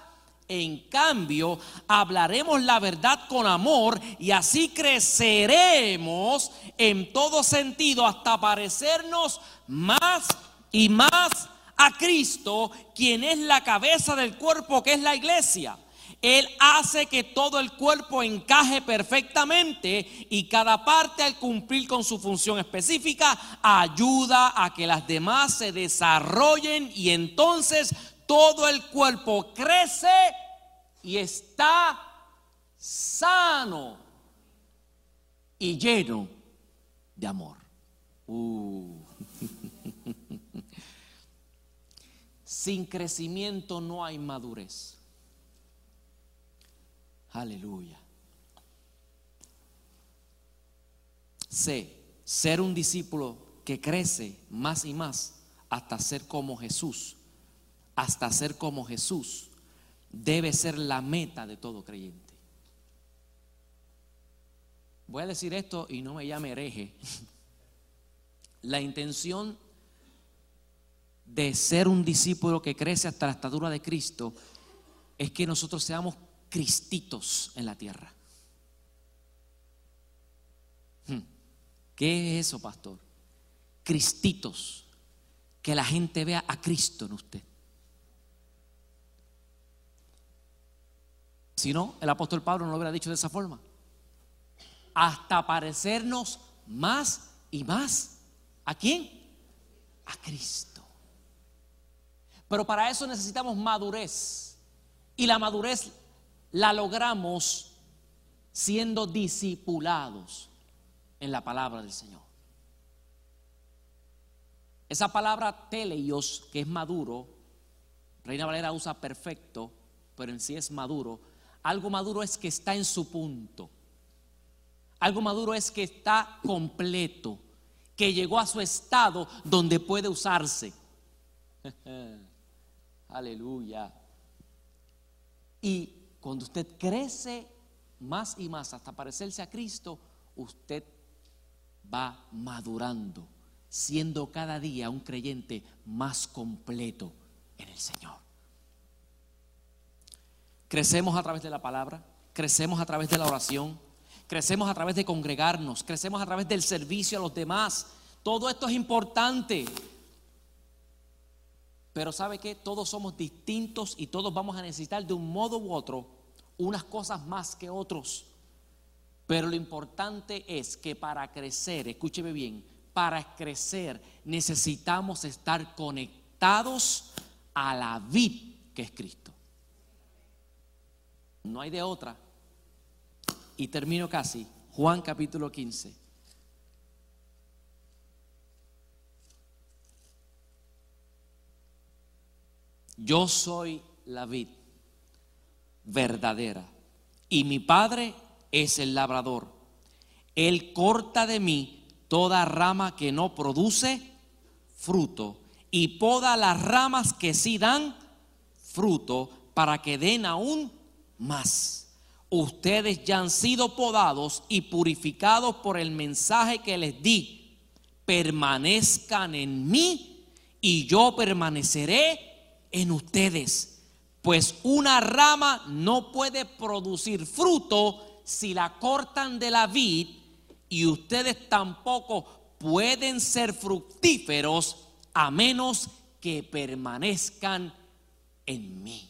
En cambio, hablaremos la verdad con amor y así creceremos en todo sentido hasta parecernos más y más a Cristo, quien es la cabeza del cuerpo, que es la iglesia. Él hace que todo el cuerpo encaje perfectamente y cada parte al cumplir con su función específica ayuda a que las demás se desarrollen y entonces todo el cuerpo crece y está sano y lleno de amor. Uh. Sin crecimiento no hay madurez. Aleluya. Sé, ser un discípulo que crece más y más hasta ser como Jesús, hasta ser como Jesús, debe ser la meta de todo creyente. Voy a decir esto y no me llame hereje. La intención de ser un discípulo que crece hasta la estatura de Cristo es que nosotros seamos cristitos en la tierra. Hmm. ¿Qué es eso, pastor? Cristitos. Que la gente vea a Cristo en usted. Si no, el apóstol Pablo no lo hubiera dicho de esa forma. Hasta parecernos más y más. ¿A quién? A Cristo. Pero para eso necesitamos madurez. Y la madurez la logramos siendo discipulados en la palabra del Señor. Esa palabra teleios, que es maduro, Reina Valera usa perfecto, pero en sí es maduro. Algo maduro es que está en su punto. Algo maduro es que está completo, que llegó a su estado donde puede usarse. Aleluya. Y cuando usted crece más y más hasta parecerse a Cristo, usted va madurando, siendo cada día un creyente más completo en el Señor. Crecemos a través de la palabra, crecemos a través de la oración, crecemos a través de congregarnos, crecemos a través del servicio a los demás. Todo esto es importante. Pero ¿sabe que Todos somos distintos y todos vamos a necesitar de un modo u otro unas cosas más que otros. Pero lo importante es que para crecer, escúcheme bien, para crecer necesitamos estar conectados a la vid que es Cristo. No hay de otra. Y termino casi. Juan capítulo 15. Yo soy la vid verdadera y mi padre es el labrador. Él corta de mí toda rama que no produce fruto y poda las ramas que sí dan fruto para que den aún más. Ustedes ya han sido podados y purificados por el mensaje que les di. Permanezcan en mí y yo permaneceré en ustedes. Pues una rama no puede producir fruto si la cortan de la vid y ustedes tampoco pueden ser fructíferos a menos que permanezcan en mí.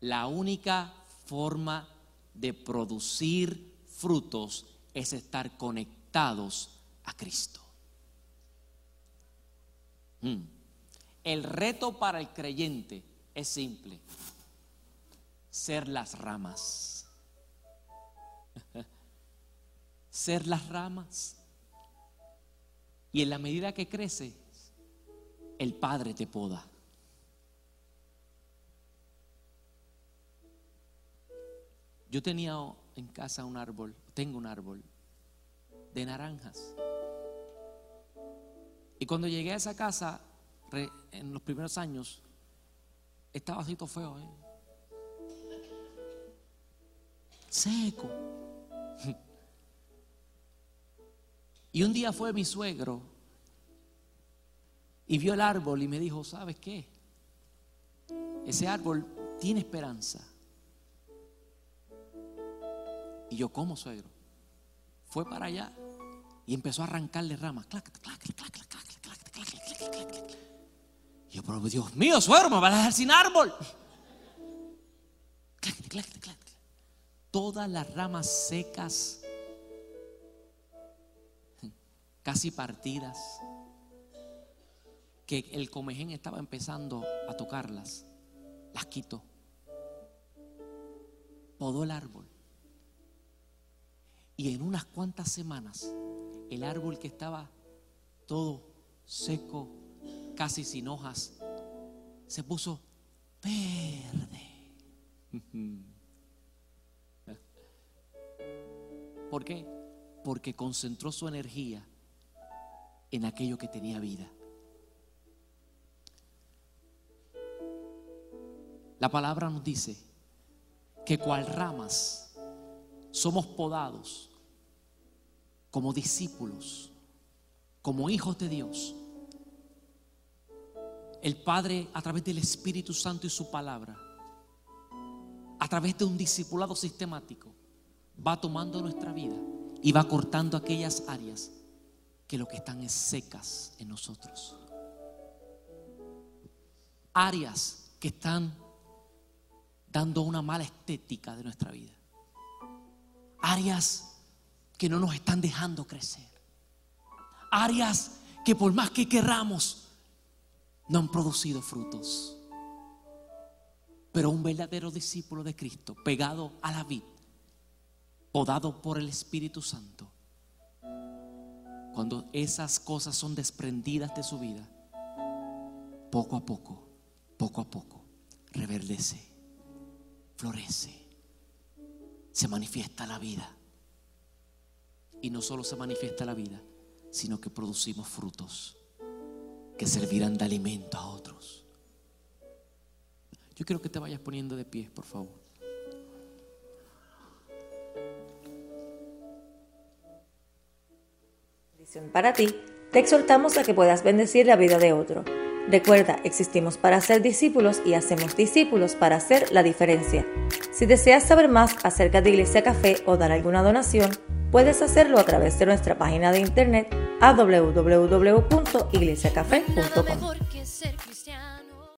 La única forma de producir frutos es estar conectados a Cristo. Mm. El reto para el creyente es simple, ser las ramas. ser las ramas. Y en la medida que crece, el Padre te poda. Yo tenía en casa un árbol, tengo un árbol de naranjas. Y cuando llegué a esa casa, en los primeros años, estaba así todo feo. ¿eh? Seco. Y un día fue mi suegro y vio el árbol y me dijo, ¿sabes qué? Ese árbol tiene esperanza. Y yo, ¿cómo, suegro? Fue para allá y empezó a arrancarle ramas. Y yo, pero Dios mío, suegro, me va a dejar sin árbol. Todas las ramas secas, casi partidas, que el comején estaba empezando a tocarlas, las quitó. Podó el árbol. Y en unas cuantas semanas, el árbol que estaba todo seco, casi sin hojas, se puso verde. ¿Por qué? Porque concentró su energía en aquello que tenía vida. La palabra nos dice que cual ramas somos podados como discípulos, como hijos de Dios, el Padre a través del Espíritu Santo y su palabra, a través de un discipulado sistemático, va tomando nuestra vida y va cortando aquellas áreas que lo que están es secas en nosotros. Áreas que están dando una mala estética de nuestra vida. Áreas que no nos están dejando crecer. Áreas que por más que querramos, no han producido frutos. Pero un verdadero discípulo de Cristo, pegado a la vid, podado por el Espíritu Santo, cuando esas cosas son desprendidas de su vida, poco a poco, poco a poco, reverdece, florece, se manifiesta la vida. Y no solo se manifiesta la vida, sino que producimos frutos que servirán de alimento a otros. Yo quiero que te vayas poniendo de pie, por favor. Para ti, te exhortamos a que puedas bendecir la vida de otro. Recuerda, existimos para ser discípulos y hacemos discípulos para hacer la diferencia. Si deseas saber más acerca de Iglesia Café o dar alguna donación, Puedes hacerlo a través de nuestra página de internet a www.iglesiacafé.com.